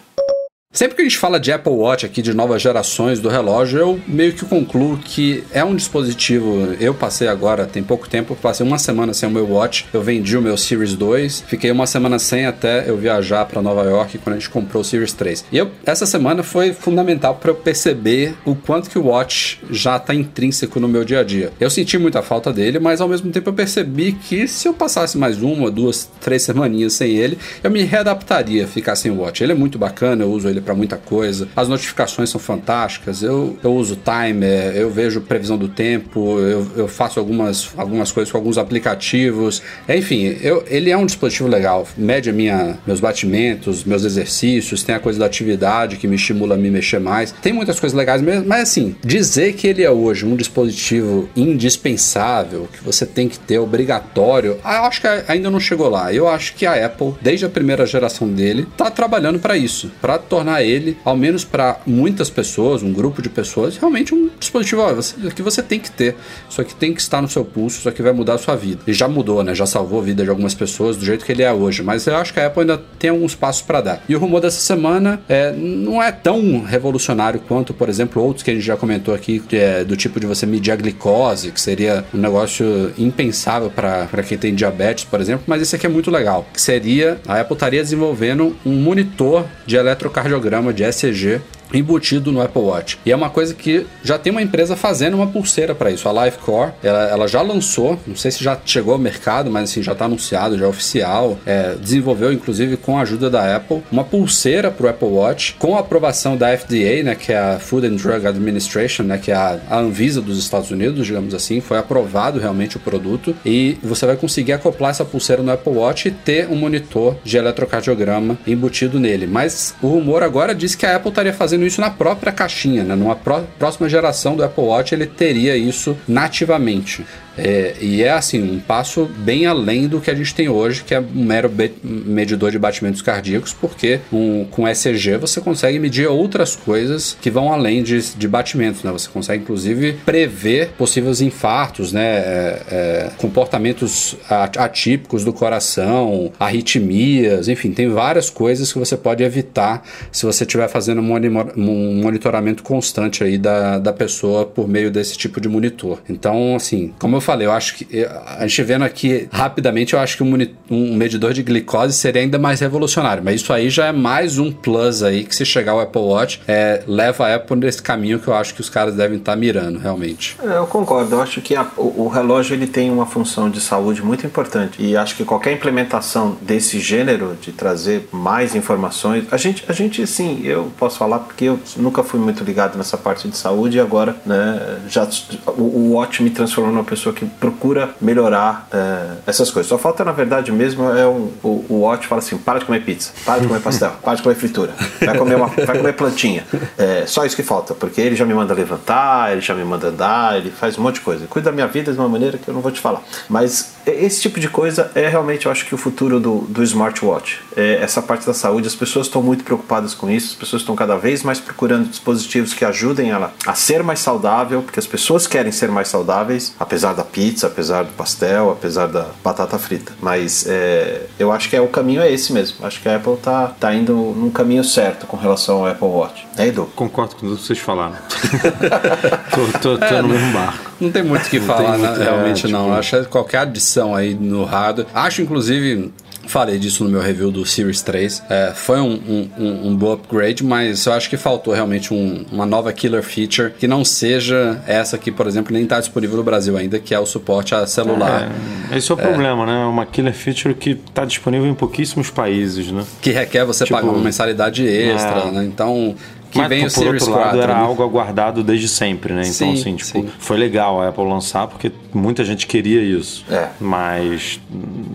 Sempre que a gente fala de Apple Watch aqui, de novas gerações do relógio, eu meio que concluo que é um dispositivo. Eu passei agora, tem pouco tempo, passei uma semana sem o meu Watch. Eu vendi o meu Series 2, fiquei uma semana sem até eu viajar para Nova York quando a gente comprou o Series 3. E eu, essa semana foi fundamental para eu perceber o quanto que o Watch já está intrínseco no meu dia a dia. Eu senti muita falta dele, mas ao mesmo tempo eu percebi que se eu passasse mais uma, duas, três semaninhas sem ele, eu me readaptaria a ficar sem o Watch. Ele é muito bacana, eu uso ele para muita coisa. As notificações são fantásticas. Eu, eu uso timer, eu vejo previsão do tempo, eu, eu faço algumas, algumas coisas com alguns aplicativos. Enfim, eu, ele é um dispositivo legal. Mede minha, meus batimentos, meus exercícios, tem a coisa da atividade que me estimula a me mexer mais. Tem muitas coisas legais mesmo, mas assim, dizer que ele é hoje um dispositivo indispensável, que você tem que ter obrigatório, ah, eu acho que ainda não chegou lá. Eu acho que a Apple, desde a primeira geração dele, tá trabalhando para isso, para tornar ele, ao menos para muitas pessoas, um grupo de pessoas, realmente um dispositivo ó, que você tem que ter. Isso aqui tem que estar no seu pulso, isso aqui vai mudar a sua vida. E já mudou, né? Já salvou a vida de algumas pessoas do jeito que ele é hoje. Mas eu acho que a Apple ainda tem alguns passos para dar. E o rumor dessa semana é, não é tão revolucionário quanto, por exemplo, outros que a gente já comentou aqui, é do tipo de você medir a glicose, que seria um negócio impensável para quem tem diabetes, por exemplo. Mas esse aqui é muito legal. Que seria a Apple estaria desenvolvendo um monitor de eletrocardiograma de ECG embutido no Apple Watch. E é uma coisa que já tem uma empresa fazendo uma pulseira para isso. A Lifecore, ela, ela, já lançou, não sei se já chegou ao mercado, mas assim, já está anunciado, já é oficial. É, desenvolveu, inclusive, com a ajuda da Apple, uma pulseira para o Apple Watch, com a aprovação da FDA, né, que é a Food and Drug Administration, né, que é a, a Anvisa dos Estados Unidos, digamos assim, foi aprovado realmente o produto e você vai conseguir acoplar essa pulseira no Apple Watch e ter um monitor de eletrocardiograma embutido nele. Mas o rumor agora diz que a Apple estaria fazendo isso na própria caixinha, né? Numa pró próxima geração do Apple Watch ele teria isso nativamente. É, e é assim, um passo bem além do que a gente tem hoje, que é um mero medidor de batimentos cardíacos, porque um, com ECG você consegue medir outras coisas que vão além de, de batimentos, né? Você consegue, inclusive, prever possíveis infartos, né? É, é, comportamentos atípicos do coração, arritmias, enfim, tem várias coisas que você pode evitar se você estiver fazendo um monitoramento constante aí da, da pessoa por meio desse tipo de monitor. Então, assim, como eu falei, eu acho que a gente vendo aqui rapidamente, eu acho que um, um, medidor de glicose seria ainda mais revolucionário. Mas isso aí já é mais um plus aí que se chegar ao Apple Watch, é, leva a Apple nesse caminho que eu acho que os caras devem estar tá mirando, realmente. É, eu concordo. Eu acho que a, o, o, relógio ele tem uma função de saúde muito importante e acho que qualquer implementação desse gênero de trazer mais informações, a gente, a gente sim, eu posso falar porque eu nunca fui muito ligado nessa parte de saúde e agora, né, já o, o Watch me transformou numa pessoa que procura melhorar é, essas coisas. Só falta, na verdade, mesmo é um, o, o Watch fala assim: para de comer pizza, para de comer pastel, para de comer fritura, vai comer, uma, vai comer plantinha. É só isso que falta, porque ele já me manda levantar, ele já me manda andar, ele faz um monte de coisa. Cuida da minha vida de uma maneira que eu não vou te falar. Mas esse tipo de coisa é realmente, eu acho que o futuro do, do smartwatch. É essa parte da saúde, as pessoas estão muito preocupadas com isso, as pessoas estão cada vez mais procurando dispositivos que ajudem ela a ser mais saudável, porque as pessoas querem ser mais saudáveis, apesar da pizza, apesar do pastel, apesar da batata frita. Mas é, eu acho que é o caminho é esse mesmo. Acho que a Apple tá, tá indo num caminho certo com relação ao Apple Watch. É, Edu? Concordo com tudo que vocês falaram. tô, tô, tô é, no mesmo barco. Não tem muito o que falar, muito, né? realmente é, tipo... não. Acho que qualquer adição aí no hardware. Acho, inclusive, Falei disso no meu review do Series 3. É, foi um, um, um, bom upgrade, mas eu acho que faltou realmente um, uma nova killer feature que não seja essa que, por exemplo, nem está disponível no Brasil ainda, que é o suporte a celular. É, esse é o é. problema, né? Uma killer feature que está disponível em pouquíssimos países, né? Que requer você tipo, pagar uma mensalidade extra, é. né? Então, que Mas, vem o por Series outro lado, 4, era né? algo aguardado desde sempre, né? Então, sim, assim, tipo, sim. foi legal a Apple lançar porque muita gente queria isso. É. Mas,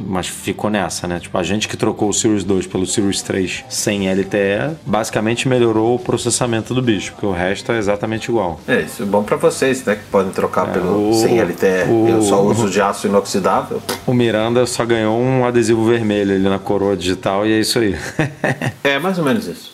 mas ficou nessa, né? Tipo, a gente que trocou o Series 2 pelo Series 3 sem LTE, basicamente melhorou o processamento do bicho, porque o resto é exatamente igual. É, isso é bom para vocês, né? Que podem trocar é, pelo o, sem LTE. O, Eu só uso de aço inoxidável. O Miranda só ganhou um adesivo vermelho ali na coroa digital e é isso aí. é, mais ou menos isso.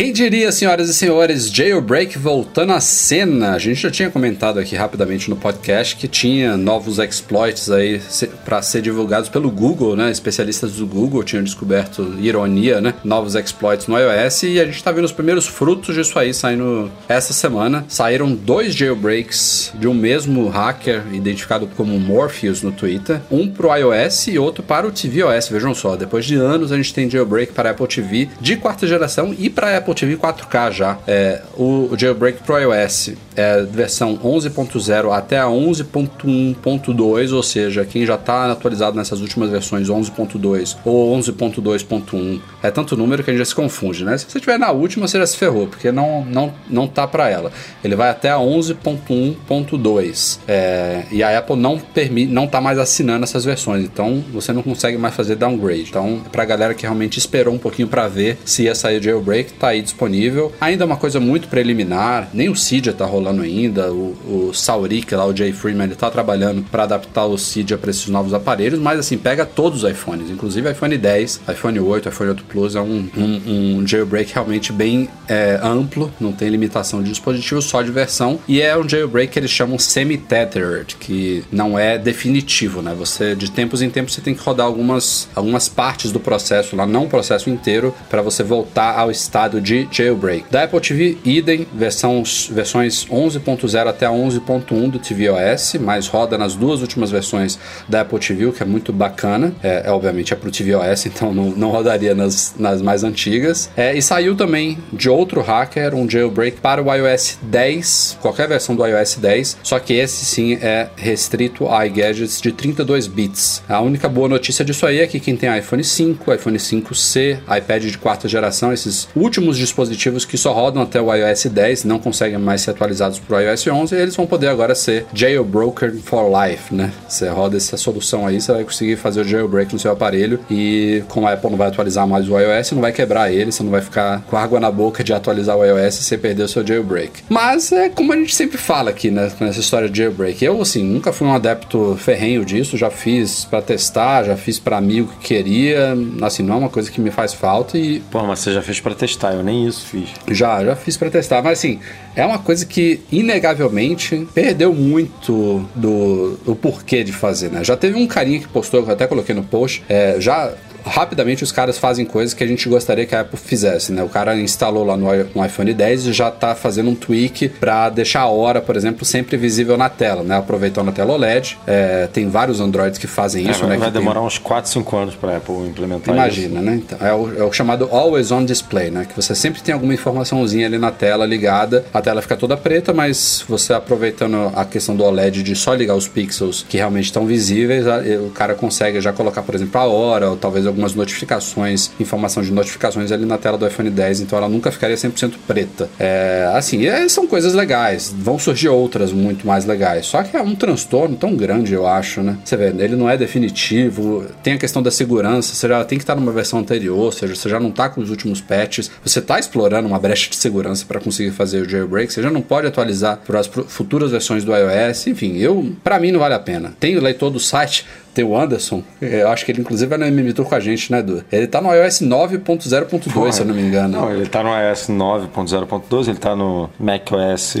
Quem diria, senhoras e senhores, Jailbreak voltando à cena? A gente já tinha comentado aqui rapidamente no podcast que tinha novos exploits aí para ser divulgados pelo Google, né? Especialistas do Google tinham descoberto ironia, né? Novos exploits no iOS e a gente tá vendo os primeiros frutos disso aí saindo essa semana. Saíram dois jailbreaks de um mesmo hacker identificado como Morpheus no Twitter, um pro iOS e outro para o tvOS. Vejam só, depois de anos a gente tem jailbreak para Apple TV de quarta geração e para Apple TV 4K já. É, o Jailbreak Pro iOS é versão 11.0 até a 11.1.2, ou seja, quem já está atualizado nessas últimas versões 11.2 ou 11.2.1 é tanto número que a gente já se confunde, né? Se você estiver na última, você já se ferrou, porque não, não, não tá para ela. Ele vai até a 11.1.2 é, e a Apple não permite, não tá mais assinando essas versões, então você não consegue mais fazer downgrade. Então, para a galera que realmente esperou um pouquinho para ver se ia sair o jailbreak, tá aí disponível. Ainda é uma coisa muito preliminar, nem o Cydia tá rolando ainda, o, o Saurik lá, o Jay Freeman, ele tá trabalhando para adaptar o Cydia para esses novos aparelhos, mas assim, pega todos os iPhones, inclusive iPhone 10, iPhone 8, iPhone 8 Plus, é um, um, um jailbreak realmente bem é, amplo, não tem limitação de dispositivo, só de versão, e é um jailbreak que eles chamam semi-tethered, que não é definitivo, né? Você, de tempos em tempos, você tem que rodar algumas, algumas partes do processo lá, não o processo inteiro, para você voltar ao estado chamado de jailbreak. Da Apple TV, idem, versões, versões 11.0 até a 11.1 do tvOS, mas roda nas duas últimas versões da Apple TV, o que é muito bacana. É, é obviamente é pro tvOS, então não, não rodaria nas, nas mais antigas. É, e saiu também de outro hacker um jailbreak para o iOS 10, qualquer versão do iOS 10, só que esse sim é restrito a iGadgets de 32 bits. A única boa notícia disso aí é que quem tem iPhone 5, iPhone 5C, iPad de quarta geração, esses últimos dispositivos que só rodam até o iOS 10, não conseguem mais ser atualizados para o iOS 11, eles vão poder agora ser jailbroken for life, né? Você roda essa solução aí, você vai conseguir fazer o jailbreak no seu aparelho e como a Apple não vai atualizar mais o iOS, não vai quebrar ele, você não vai ficar com água na boca de atualizar o iOS e você perder o seu jailbreak. Mas é como a gente sempre fala aqui, né, nessa história de jailbreak. Eu, assim, nunca fui um adepto ferrenho disso, já fiz para testar, já fiz para amigo que queria, assim, não é uma coisa que me faz falta e... Pô, mas você já fez para testar, eu nem isso fiz. Já, já fiz para testar, mas assim, é uma coisa que inegavelmente perdeu muito do, do porquê de fazer, né? Já teve um carinha que postou, que eu até coloquei no post, é, já rapidamente os caras fazem coisas que a gente gostaria que a Apple fizesse, né? O cara instalou lá no, iPhone 10 e já tá fazendo um tweak para deixar a hora, por exemplo, sempre visível na tela, né? Aproveitando a tela OLED. É, tem vários Androids que fazem É, isso, vai né? vai que tem- demorar uns 4, 5 anos pra Apple implementar Imagina, isso. né? Então, é, o, é o chamado Always On Display, né? Que você sempre tem alguma informaçãozinha ali na tela ligada. A tela fica toda preta, mas você aproveitando a questão do OLED de só ligar os pixels que realmente estão visíveis, a- o cara consegue já colocar, por exemplo, a hora, ou talvez algumas notificações, informação de notificações ali na tela do iPhone 10, então ela nunca ficaria 100% preta. É, assim, é, são coisas legais. Vão surgir outras muito mais legais. Só que é um transtorno tão grande, eu acho, né? Você vê, ele não é definitivo. Tem a questão da segurança, você já tem que estar numa versão anterior, ou seja, você já não está com os últimos patches. Você está explorando uma brecha de segurança para conseguir fazer o jailbreak. Você já não pode atualizar para as futuras versões do iOS. Enfim, eu, para mim não vale a pena. Tem o leitor do site. Tem o Anderson, eu acho que ele inclusive vai no MM Tour com a gente, né, Edu? Ele tá no iOS 9.0.2, se eu não me engano. Não, ele tá no iOS 9.0.12, ele tá no macOS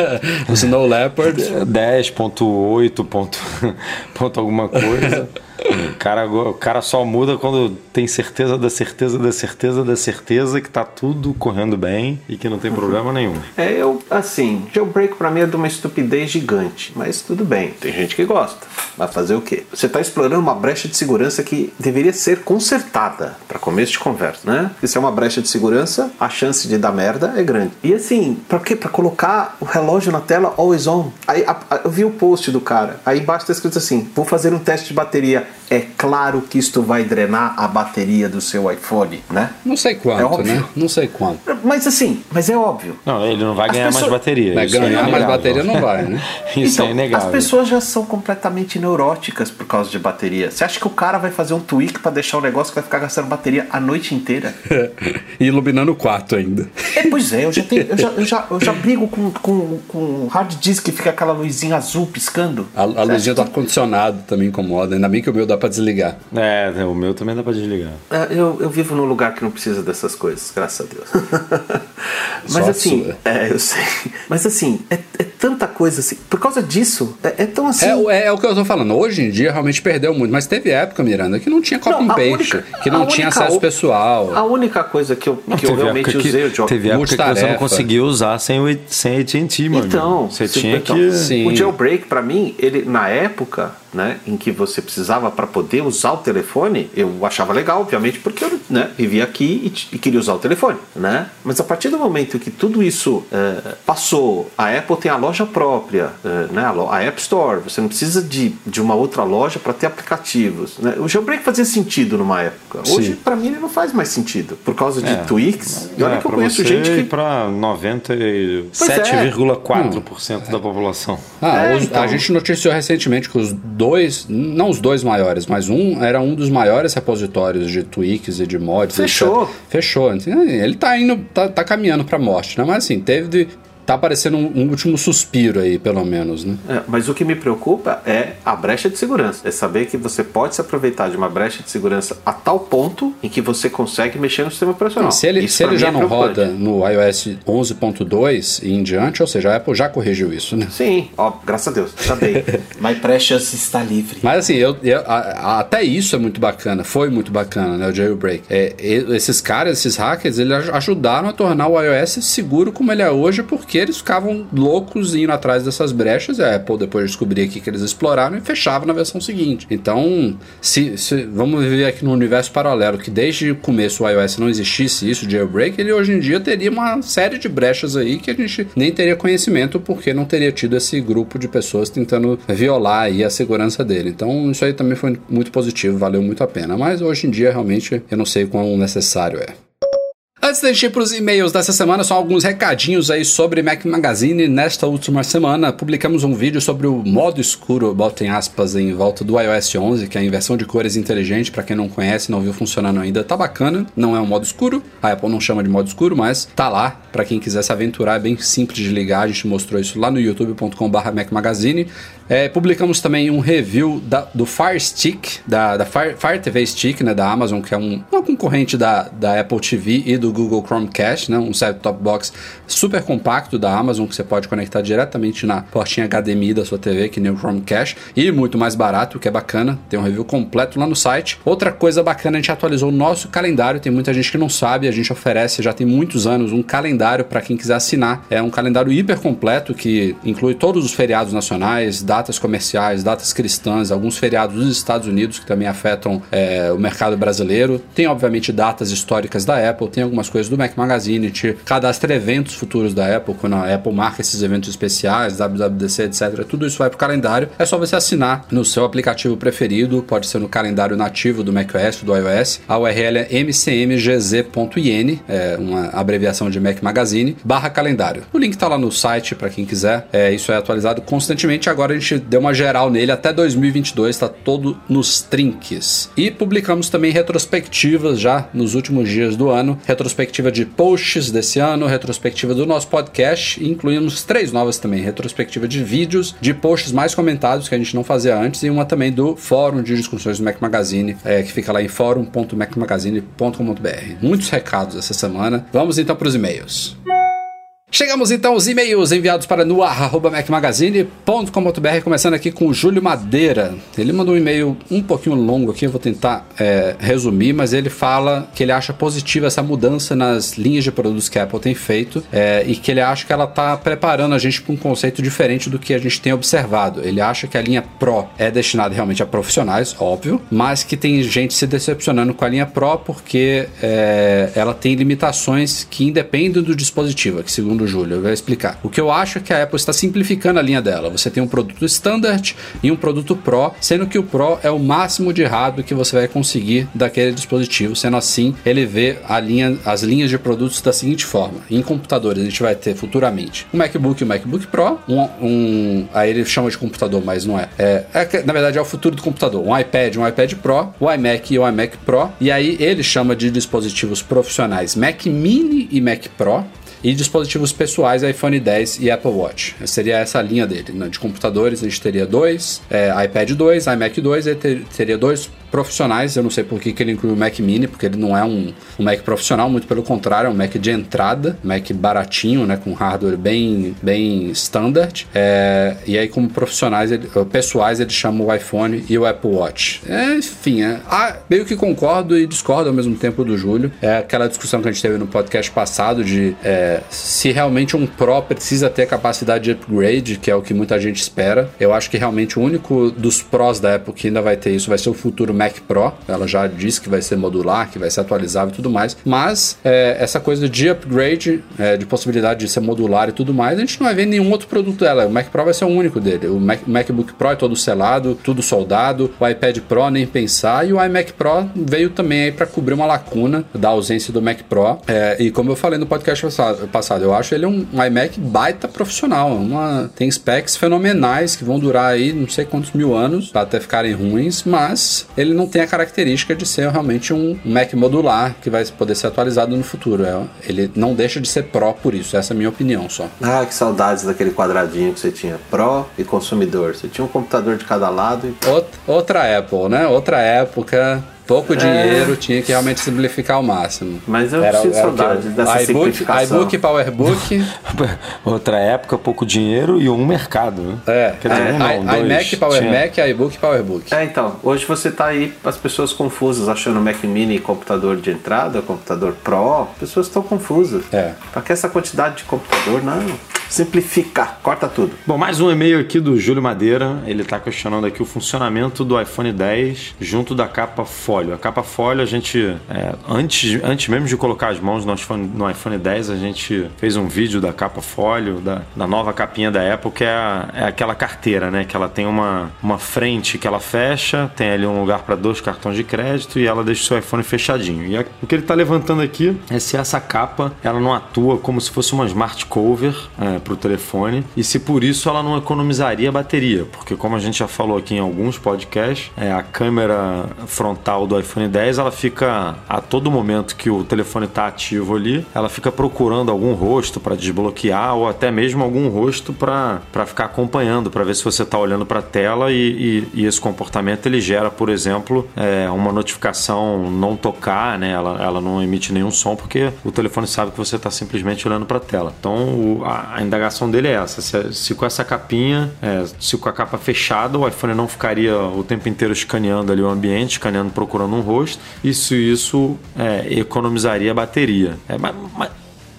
O Snow Leopard. 10.8. Ponto, ponto alguma coisa. O cara, o cara só muda quando tem certeza da certeza da certeza da certeza que tá tudo correndo bem e que não tem problema nenhum. É, eu, assim, jailbreak pra mim é de uma estupidez gigante, mas tudo bem, tem gente que gosta. Vai fazer o quê? Você tá explorando uma brecha de segurança que deveria ser consertada para começo de conversa, né? Porque se é uma brecha de segurança, a chance de dar merda é grande. E assim, pra quê? Pra colocar o relógio na tela always on. Aí a- a- eu vi o post do cara, aí embaixo tá escrito assim: vou fazer um teste de bateria. É claro que isto vai drenar a bateria do seu iPhone, né? Não sei É quanto, óbvio. né? Não sei quanto. Mas assim, mas é óbvio. Não, ele não vai As ganhar pessoas- mais bateria. Vai isso é ganhar mais bateria não vai, né? Isso então, é inegável. As pessoas já são completamente neuróticas por causa de bateria. Você acha que o cara vai fazer um tweak pra deixar um negócio que vai ficar gastando bateria a noite inteira? e iluminando o quarto ainda. É, pois é, eu já, tenho, eu já, eu já, eu já brigo com, com, com hard disk que fica aquela luzinha azul piscando. A, a luzinha do ar-condicionado também incomoda. Ainda bem que o meu dá pra desligar. É, o meu também dá pra desligar. É, Eu, eu vivo num lugar que não precisa dessas coisas, graças a Deus. Mas Só assim, é, eu sei. Mas assim, é, é tanta coisa assim. Por causa disso, é, é tão assim. É, o- é, é o que eu tô falando. Hoje em dia realmente perdeu muito. Mas teve época, Miranda, que não tinha copy and paste. única- que não tinha única- acesso pessoal. A única coisa que eu, que eu realmente época que, usei o jogo. teve época que você não conseguia usar sem o sem AT&T, mano. Então, você sim, tinha então, que Sim. O jailbreak, pra mim, ele na época, né, em que você precisava para poder usar o telefone, eu achava legal, obviamente, porque eu né, vivia aqui e, e queria usar o telefone, né? Mas a partir do momento que tudo isso eh, passou, a Apple tem a loja própria, eh, né, a, App Store, você não precisa de, de uma outra loja para ter aplicativos. Né? O jailbreak fazia sentido numa época. Hoje, pra mim, ele não faz mais sentido por causa de É. tweaks. E olha É, que eu conheço você gente e que pra 97,4% Hum. da população. Ah, É, os- então. A gente noticiou recentemente que os dois, não os dois maiores, mas um era um dos maiores repositórios de tweaks e de mods. Fechou. Fechou. Ele tá indo, tá, tá caminhando pra morte, né? Mas assim, teve tá parecendo um, um, último suspiro aí, pelo menos, né? É, mas o que me preocupa é a brecha de segurança. É saber que você pode se aproveitar de uma brecha de segurança a tal ponto em que você consegue mexer no sistema operacional. se ele, se ele já é não roda no iOS 11.2 e em diante, ou seja, a Apple já corrigiu isso, né? Sim, ó, graças a Deus, tá bem. mas Precious está livre. Mas assim, eu, eu a, a, até isso é muito bacana, foi muito bacana, né, o jailbreak. É, esses caras, esses hackers, eles ajudaram a tornar o iOS seguro como ele é hoje, porque eles ficavam loucos indo atrás dessas brechas, e a Apple depois descobria aqui que eles exploraram e fechava na versão seguinte. Então, se, se, vamos viver aqui no universo paralelo, que desde o começo o iOS não existisse isso, jailbreak, ele hoje em dia teria uma série de brechas aí que a gente nem teria conhecimento porque não teria tido esse grupo de pessoas tentando violar aí a segurança dele. Então, isso aí também foi muito positivo, valeu muito a pena. Mas hoje em dia, realmente, eu não sei quão necessário é. Antes de gente ir para os e-mails dessa semana, só alguns recadinhos aí sobre Mac Magazine. Nesta última semana, publicamos um vídeo sobre o modo escuro, botem aspas em volta do iOS 11, que é a inversão de cores inteligente. Para quem não conhece, não viu funcionando ainda, tá bacana. Não é um modo escuro, a Apple não chama de modo escuro, mas tá lá. Para quem quiser se aventurar, é bem simples de ligar. A gente mostrou isso lá no youtube.com/mac Magazine. É, publicamos também um review da, do Fire Stick, da, da Fire, Fire, TV Stick, né, da Amazon, que é um, uma concorrente da, da Apple TV e do Google Chromecast, né, um set-top box super compacto da Amazon que você pode conectar diretamente na portinha HDMI da sua TV, que nem o Chromecast, e muito mais barato, que é bacana. Tem um review completo lá no site. Outra coisa bacana, a gente atualizou o nosso calendário. Tem muita gente que não sabe, a gente oferece já tem muitos anos um calendário para quem quiser assinar. É um calendário hiper completo que inclui todos os feriados nacionais, datas comerciais, datas cristãs, alguns feriados dos Estados Unidos que também afetam é, o mercado brasileiro. Tem, obviamente, datas históricas da Apple, tem algumas coisas do Mac Magazine, te cadastra eventos futuros da Apple, quando a Apple marca esses eventos especiais, WWDC, etc. Tudo isso vai para o calendário. É só você assinar no seu aplicativo preferido, pode ser no calendário nativo do macOS, do iOS. A URL é mcmgz.in, é uma abreviação de Mac Magazine, barra calendário. O link está lá no site para quem quiser. É, isso é atualizado constantemente. Agora a gente deu uma geral nele até 2022, está todo nos trinques. E publicamos também retrospectivas já nos últimos dias do ano, retrospectiva de posts desse ano, retrospectiva do nosso podcast, incluímos três novas também, retrospectiva de vídeos, de posts mais comentados que a gente não fazia antes, e uma também do fórum de discussões do Mac Magazine, é, que fica lá em fórum.macmagazine.com.br. Muitos recados essa semana. Vamos então para os e-mails. Chegamos então aos e-mails enviados para noar.macmagazine.com.br, começando aqui com o Júlio Madeira. Ele mandou um e-mail um pouquinho longo aqui, eu vou tentar é, resumir, mas ele fala que ele acha positiva essa mudança nas linhas de produtos que a Apple tem feito é, e que ele acha que ela está preparando a gente para um conceito diferente do que a gente tem observado. Ele acha que a linha Pro é destinada realmente a profissionais, óbvio, mas que tem gente se decepcionando com a linha Pro porque é, ela tem limitações que independem do dispositivo, que segundo do Júlio, vou explicar. O que eu acho é que a Apple está simplificando a linha dela. Você tem um produto standard e um produto Pro, sendo que o Pro é o máximo de hardware que você vai conseguir daquele dispositivo. Sendo assim, ele vê linha, as linhas de produtos da seguinte forma: em computadores, a gente vai ter futuramente um MacBook e um MacBook Pro, um, um aí ele chama de computador, mas não é. é. é. Na verdade, é o futuro do computador: um iPad, um iPad Pro, o iMac e o iMac Pro. E aí ele chama de dispositivos profissionais Mac Mini e Mac Pro e dispositivos pessoais iPhone 10 e Apple Watch. Seria essa linha dele. Né? De computadores a gente teria dois, é, iPad 2, iMac 2 e ter, teria dois profissionais. Eu não sei por que, que ele inclui o Mac Mini, porque ele não é um, um Mac profissional, muito pelo contrário, é um Mac de entrada, Mac baratinho, né, com hardware bem, bem standard. É, e aí, como profissionais, ele, pessoais, ele chama o iPhone e o Apple Watch. É, enfim, é, ah, meio que concordo e discordo ao mesmo tempo do Júlio. É aquela discussão que a gente teve no podcast passado de é, se realmente um Pro precisa ter capacidade de upgrade, que é o que muita gente espera. Eu acho que realmente o único dos Pros da Apple que ainda vai ter isso vai ser o futuro Mac Pro. Ela já disse que vai ser modular, que vai ser atualizável e tudo mais. Mas é, essa coisa de upgrade, é, de possibilidade de ser modular e tudo mais, a gente não vai ver nenhum outro produto dela. O Mac Pro vai ser o único dele. O Mac, MacBook Pro é todo selado, tudo soldado. O iPad Pro nem pensar. E o iMac Pro veio também aí para cobrir uma lacuna da ausência do Mac Pro. É, e como eu falei no podcast passado, eu acho ele um, iMac baita profissional. Uma, tem specs fenomenais que vão durar aí não sei quantos mil anos até ficarem ruins, mas ele ele não tem a característica de ser realmente um Mac modular que vai poder ser atualizado no futuro. É, ele não deixa de ser Pro por isso, essa é a minha opinião só. Ah, que saudades daquele quadradinho que você tinha. Pro e consumidor. Você tinha um computador de cada lado e. Outra Apple, né? Outra época pouco dinheiro, tinha que realmente simplificar ao máximo. Mas eu sinto saudade dessa iBook, simplificação. iBook, PowerBook. Outra época, pouco dinheiro e um mercado. Né? É, Quer dizer, é, um não, i- iMac, Power Tinha- Mac, iBook, PowerBook. É, então, hoje você tá aí, as pessoas confusas, achando Mac Mini computador de entrada, computador Pro, pessoas estão confusas. É. Pra que essa quantidade de computador? Não. Simplifica, corta tudo. Bom, mais um e-mail aqui do Júlio Madeira. Ele está questionando aqui o funcionamento do iPhone 10 junto da capa fólio. A capa fólio, a gente, é, antes, antes mesmo de colocar as mãos no iPhone, no iPhone 10, a gente fez um vídeo da capa fólio, da, da nova capinha da Apple, que é, é aquela carteira, né? Que ela tem uma, uma frente que ela fecha, tem ali um lugar para dois cartões de crédito e ela deixa o seu iPhone fechadinho. E a- o que ele está levantando aqui é se essa capa ela não atua como se fosse uma smart cover para o telefone e se por isso ela não economizaria bateria, porque como a gente já falou aqui em alguns podcasts, é, a câmera frontal do iPhone 10 ela fica a todo momento que o telefone está ativo ali, ela fica procurando algum rosto para desbloquear ou até mesmo algum rosto para ficar acompanhando, para ver se você está olhando para a tela e, e- e esse comportamento ele gera, por exemplo, é, uma notificação não tocar, né? Ela, ela não emite nenhum som porque o telefone sabe que você está simplesmente olhando para a tela. Então o- a, indagação dele é essa: se, se com essa capinha, é, se com a capa fechada, o iPhone não ficaria o tempo inteiro escaneando ali o ambiente, escaneando, procurando um rosto, e se isso é, economizaria bateria. É, mas- mas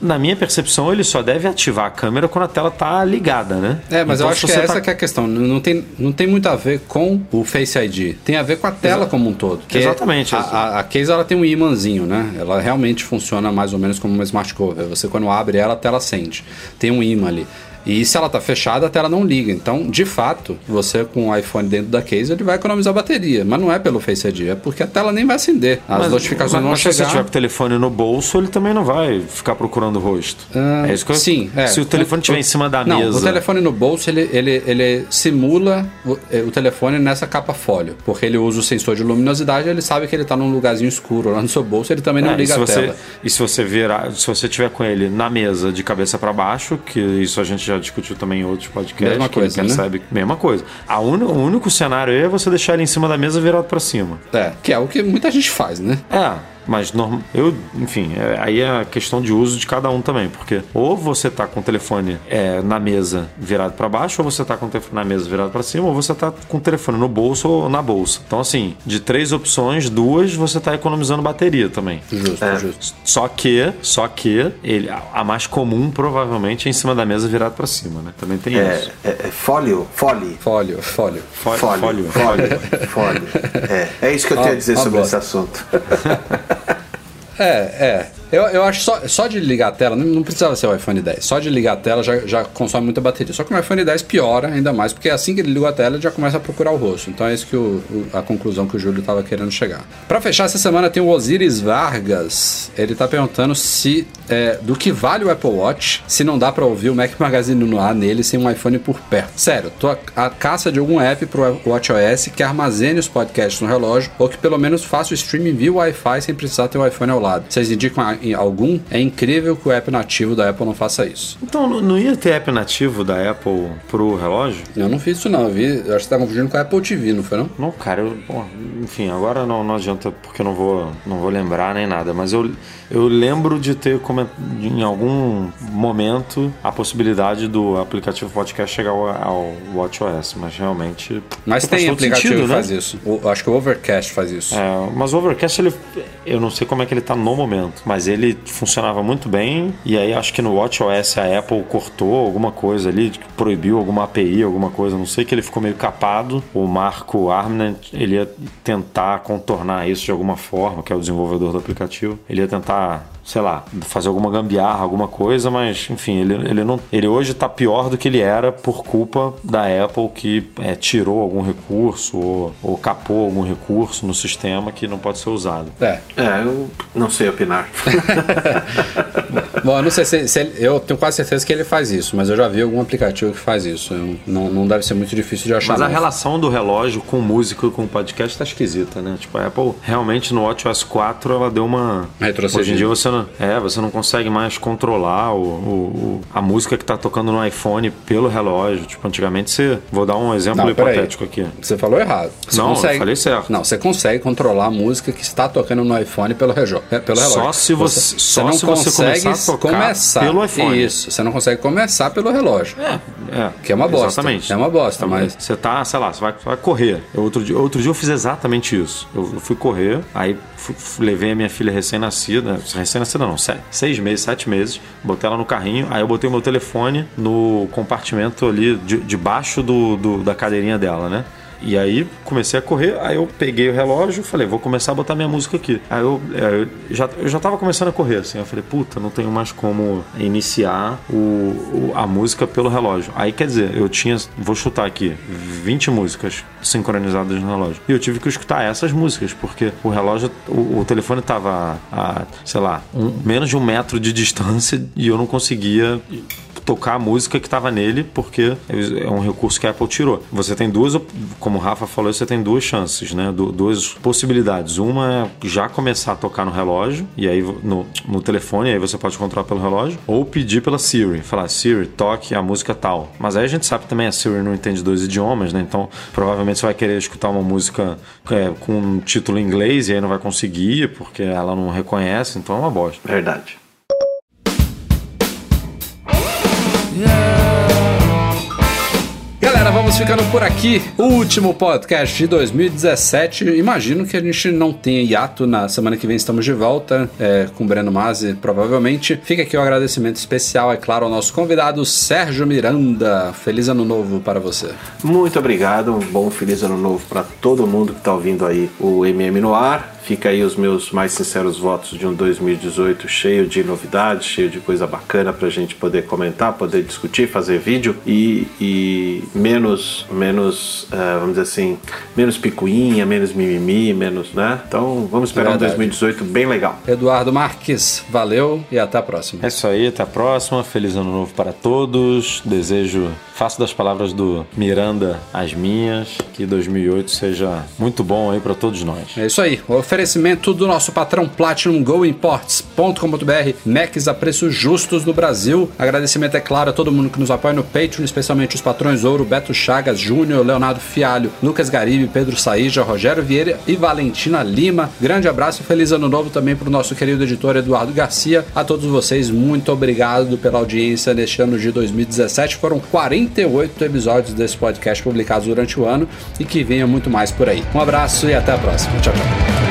na minha percepção, ele só deve ativar a câmera quando a tela tá ligada, né? É, mas Então, eu acho que é essa tá- que é a questão. Não tem, não tem muito a ver com o Face ID. Tem a ver com a tela como um todo. Que Exatamente, A, a, a case ela tem um imãzinho, né? Ela realmente funciona mais ou menos como uma smart cover. Você quando abre ela, a tela acende. Tem um imã ali. E se ela tá fechada, a tela não liga. Então, de fato, você com o iPhone dentro da case, ele vai economizar bateria. Mas não é pelo Face ID, é porque a tela nem vai acender. As Mas- notificações mas, vão mas se você chegar. tiver com o telefone no bolso, ele também não vai ficar procurando o rosto. Ah, é isso que eu... Sim, é. Se o telefone estiver em cima da não, mesa. o telefone no bolso, ele, ele, ele simula o, eh, o telefone nessa capa fólio. Porque ele usa o sensor de luminosidade, ele sabe que ele tá num lugarzinho escuro lá no seu bolso, ele também não É, liga a você, tela. e se você virar, se você tiver com ele na mesa de cabeça para baixo, que isso a gente já discutiu também em outros podcasts, Mesma que coisa, né? percebe mesma coisa. A uni- o único cenário é você deixar ele em cima da mesa virado para cima. É, que é o que muita gente faz, né? É, mas norm... eu, enfim, é- aí é a questão de uso de cada um também, porque ou você tá com o telefone é, na mesa virado para baixo, ou você tá com o telefone na mesa virado para cima, ou você tá com o telefone no bolso ou na bolsa. Então, assim, de três opções, duas você tá economizando bateria também. Justo, É. justo. Só que, só que ele, a- mais comum provavelmente é em cima da mesa virado para cima, né? Também tem É, isso. é, é fólio, fólio. Fólio, fólio. Fólio, Fólio, fólio, fólio. É, é isso que eu tenho a dizer ó, sobre bosta. esse assunto. 哎哎。Eu, eu acho só, só de ligar a tela, não, precisava ser o iPhone 10, só de ligar a tela já, já consome muita bateria. Só que no iPhone 10 piora ainda mais, porque assim que ele liga a tela, ele já começa a procurar o rosto. Então é isso que o, o- a conclusão que o Júlio estava querendo chegar. Pra fechar essa semana tem o Osiris Vargas. Ele tá perguntando se é, do que vale o Apple Watch se não dá pra ouvir o Mac Magazine no ar nele sem um iPhone por perto. Sério, tô a, a caça de algum app pro WatchOS que armazene os podcasts no relógio ou que pelo menos faça o streaming via Wi-Fi sem precisar ter o iPhone ao lado. Vocês indicam algum? É incrível que o app nativo da Apple não faça isso. Então, não- ia ter app nativo da Apple pro relógio? Eu não fiz isso não, eu vi, eu acho que você tá confundindo com a Apple TV, não foi não? Não, cara, eu, bom, enfim, agora não, não adianta porque eu não vou, não vou lembrar nem nada, mas eu, eu lembro de ter em algum momento a possibilidade do aplicativo podcast chegar ao, ao WatchOS, mas realmente. Mas tem aplicativo sentido, que né? faz isso. O- acho que o Overcast faz isso. É, mas o Overcast, ele, eu não sei como é que ele tá no momento, mas ele funcionava muito bem. E aí acho que no WatchOS a Apple cortou alguma coisa ali, proibiu alguma API, alguma coisa. Não sei que ele ficou meio capado. O Marco Arment, ele ia tentar contornar isso de alguma forma, que é o desenvolvedor do aplicativo. Ele ia tentar Ah. Sei lá, fazer alguma gambiarra, alguma coisa, mas enfim, ele, ele não. Ele hoje tá pior do que ele era por culpa da Apple que é, tirou algum recurso ou, ou capou algum recurso no sistema que não pode ser usado. É. É, eu não sei opinar. Bom, eu não sei se, se ele, eu tenho quase certeza que ele faz isso, mas eu já vi algum aplicativo que faz isso. Eu- não, não deve ser muito difícil de achar. Mas a não. relação do relógio com música e com podcast tá esquisita, né? Tipo, a Apple realmente no WatchOS 4 ela deu uma. Retrocedida. Hoje em dia você não, é, você não consegue mais controlar o, o- o- a música que tá tocando no iPhone pelo relógio. Tipo, antigamente você. Vou dar um exemplo Não, hipotético aqui. Você falou errado. Você Não, eu falei certo. Não, você consegue controlar a música que está tocando no iPhone pelo, rejo, é, pelo relógio. Só se você- só se você começar a tocar começar pelo iPhone. Isso, você não consegue começar pelo relógio. É, Que é uma bosta. Exatamente. É uma bosta, mas- Você tá, sei lá, você vai, você vai correr. Eu, outro, dia, outro dia eu fiz exatamente isso. Eu, eu fui correr, aí levei a minha filha recém-nascida, recém-nascida não, se- seis meses, sete meses, botei ela no carrinho, aí eu botei o meu telefone no compartimento ali de- debaixo do, do- da cadeirinha dela, né? E aí comecei a correr, aí eu peguei o relógio, falei, vou começar a botar minha música aqui. Aí eu, é, eu já, eu já tava começando a correr, assim, eu falei, puta, não tenho mais como iniciar o, o- a música pelo relógio. Aí quer dizer, eu tinha, vou chutar aqui, 20 músicas sincronizadas no relógio. E eu tive que escutar essas músicas, porque o relógio, o, o telefone tava a, sei lá, um- menos de um metro de distância e eu não conseguia tocar a música que estava nele, porque é um recurso que a Apple tirou. Você tem duas, como o Rafa falou, você tem duas chances, né? Du- duas possibilidades. Uma é já começar a tocar no relógio, e aí no, no telefone, aí você pode controlar pelo relógio, ou pedir pela Siri, falar Siri, toque a música tal. Mas aí a gente sabe também a Siri não entende dois idiomas, né? Então provavelmente você vai querer escutar uma música é, com um título em inglês e aí não vai conseguir, porque ela não reconhece, então é uma bosta. Verdade. Galera, vamos ficando por aqui. O último podcast de 2017. Imagino que a gente não tenha hiato. Na semana que vem estamos de volta é, com o Breno Mazzi, provavelmente. Fica aqui o agradecimento especial, é claro, ao nosso convidado Sérgio Miranda. Feliz ano novo para você. Muito obrigado, um bom feliz ano novo para todo mundo que está ouvindo aí o MM no ar. Fica aí os meus mais sinceros votos de um 2018 cheio de novidades, cheio de coisa bacana para a gente poder comentar, poder discutir, fazer vídeo e, e menos, menos, eh, vamos dizer assim, menos picuinha, menos mimimi, menos, né? Então vamos esperar um Verdade. 2018 bem legal. Eduardo Marques, valeu e até a próxima. É isso aí, até a próxima. Feliz ano novo para todos. Desejo, faço das palavras do Miranda as minhas. Que 2008 seja muito bom aí para todos nós. É isso aí, o oferecimento do nosso patrão Platinum GoImports.com.br, Macs a preços justos no Brasil. Agradecimento, é claro, a todo mundo que nos apoia no Patreon, especialmente os patrões Ouro, Beto Chagas, Júnior, Leonardo Fialho, Lucas Garibe, Pedro Saíja, Rogério Vieira e Valentina Lima. Grande abraço e feliz ano novo também para o nosso querido editor Eduardo Garcia. A todos vocês, muito obrigado pela audiência neste ano de 2017. Foram 48 episódios desse podcast publicados durante o ano e que venha muito mais por aí. Um abraço e até a próxima. Tchau, tchau.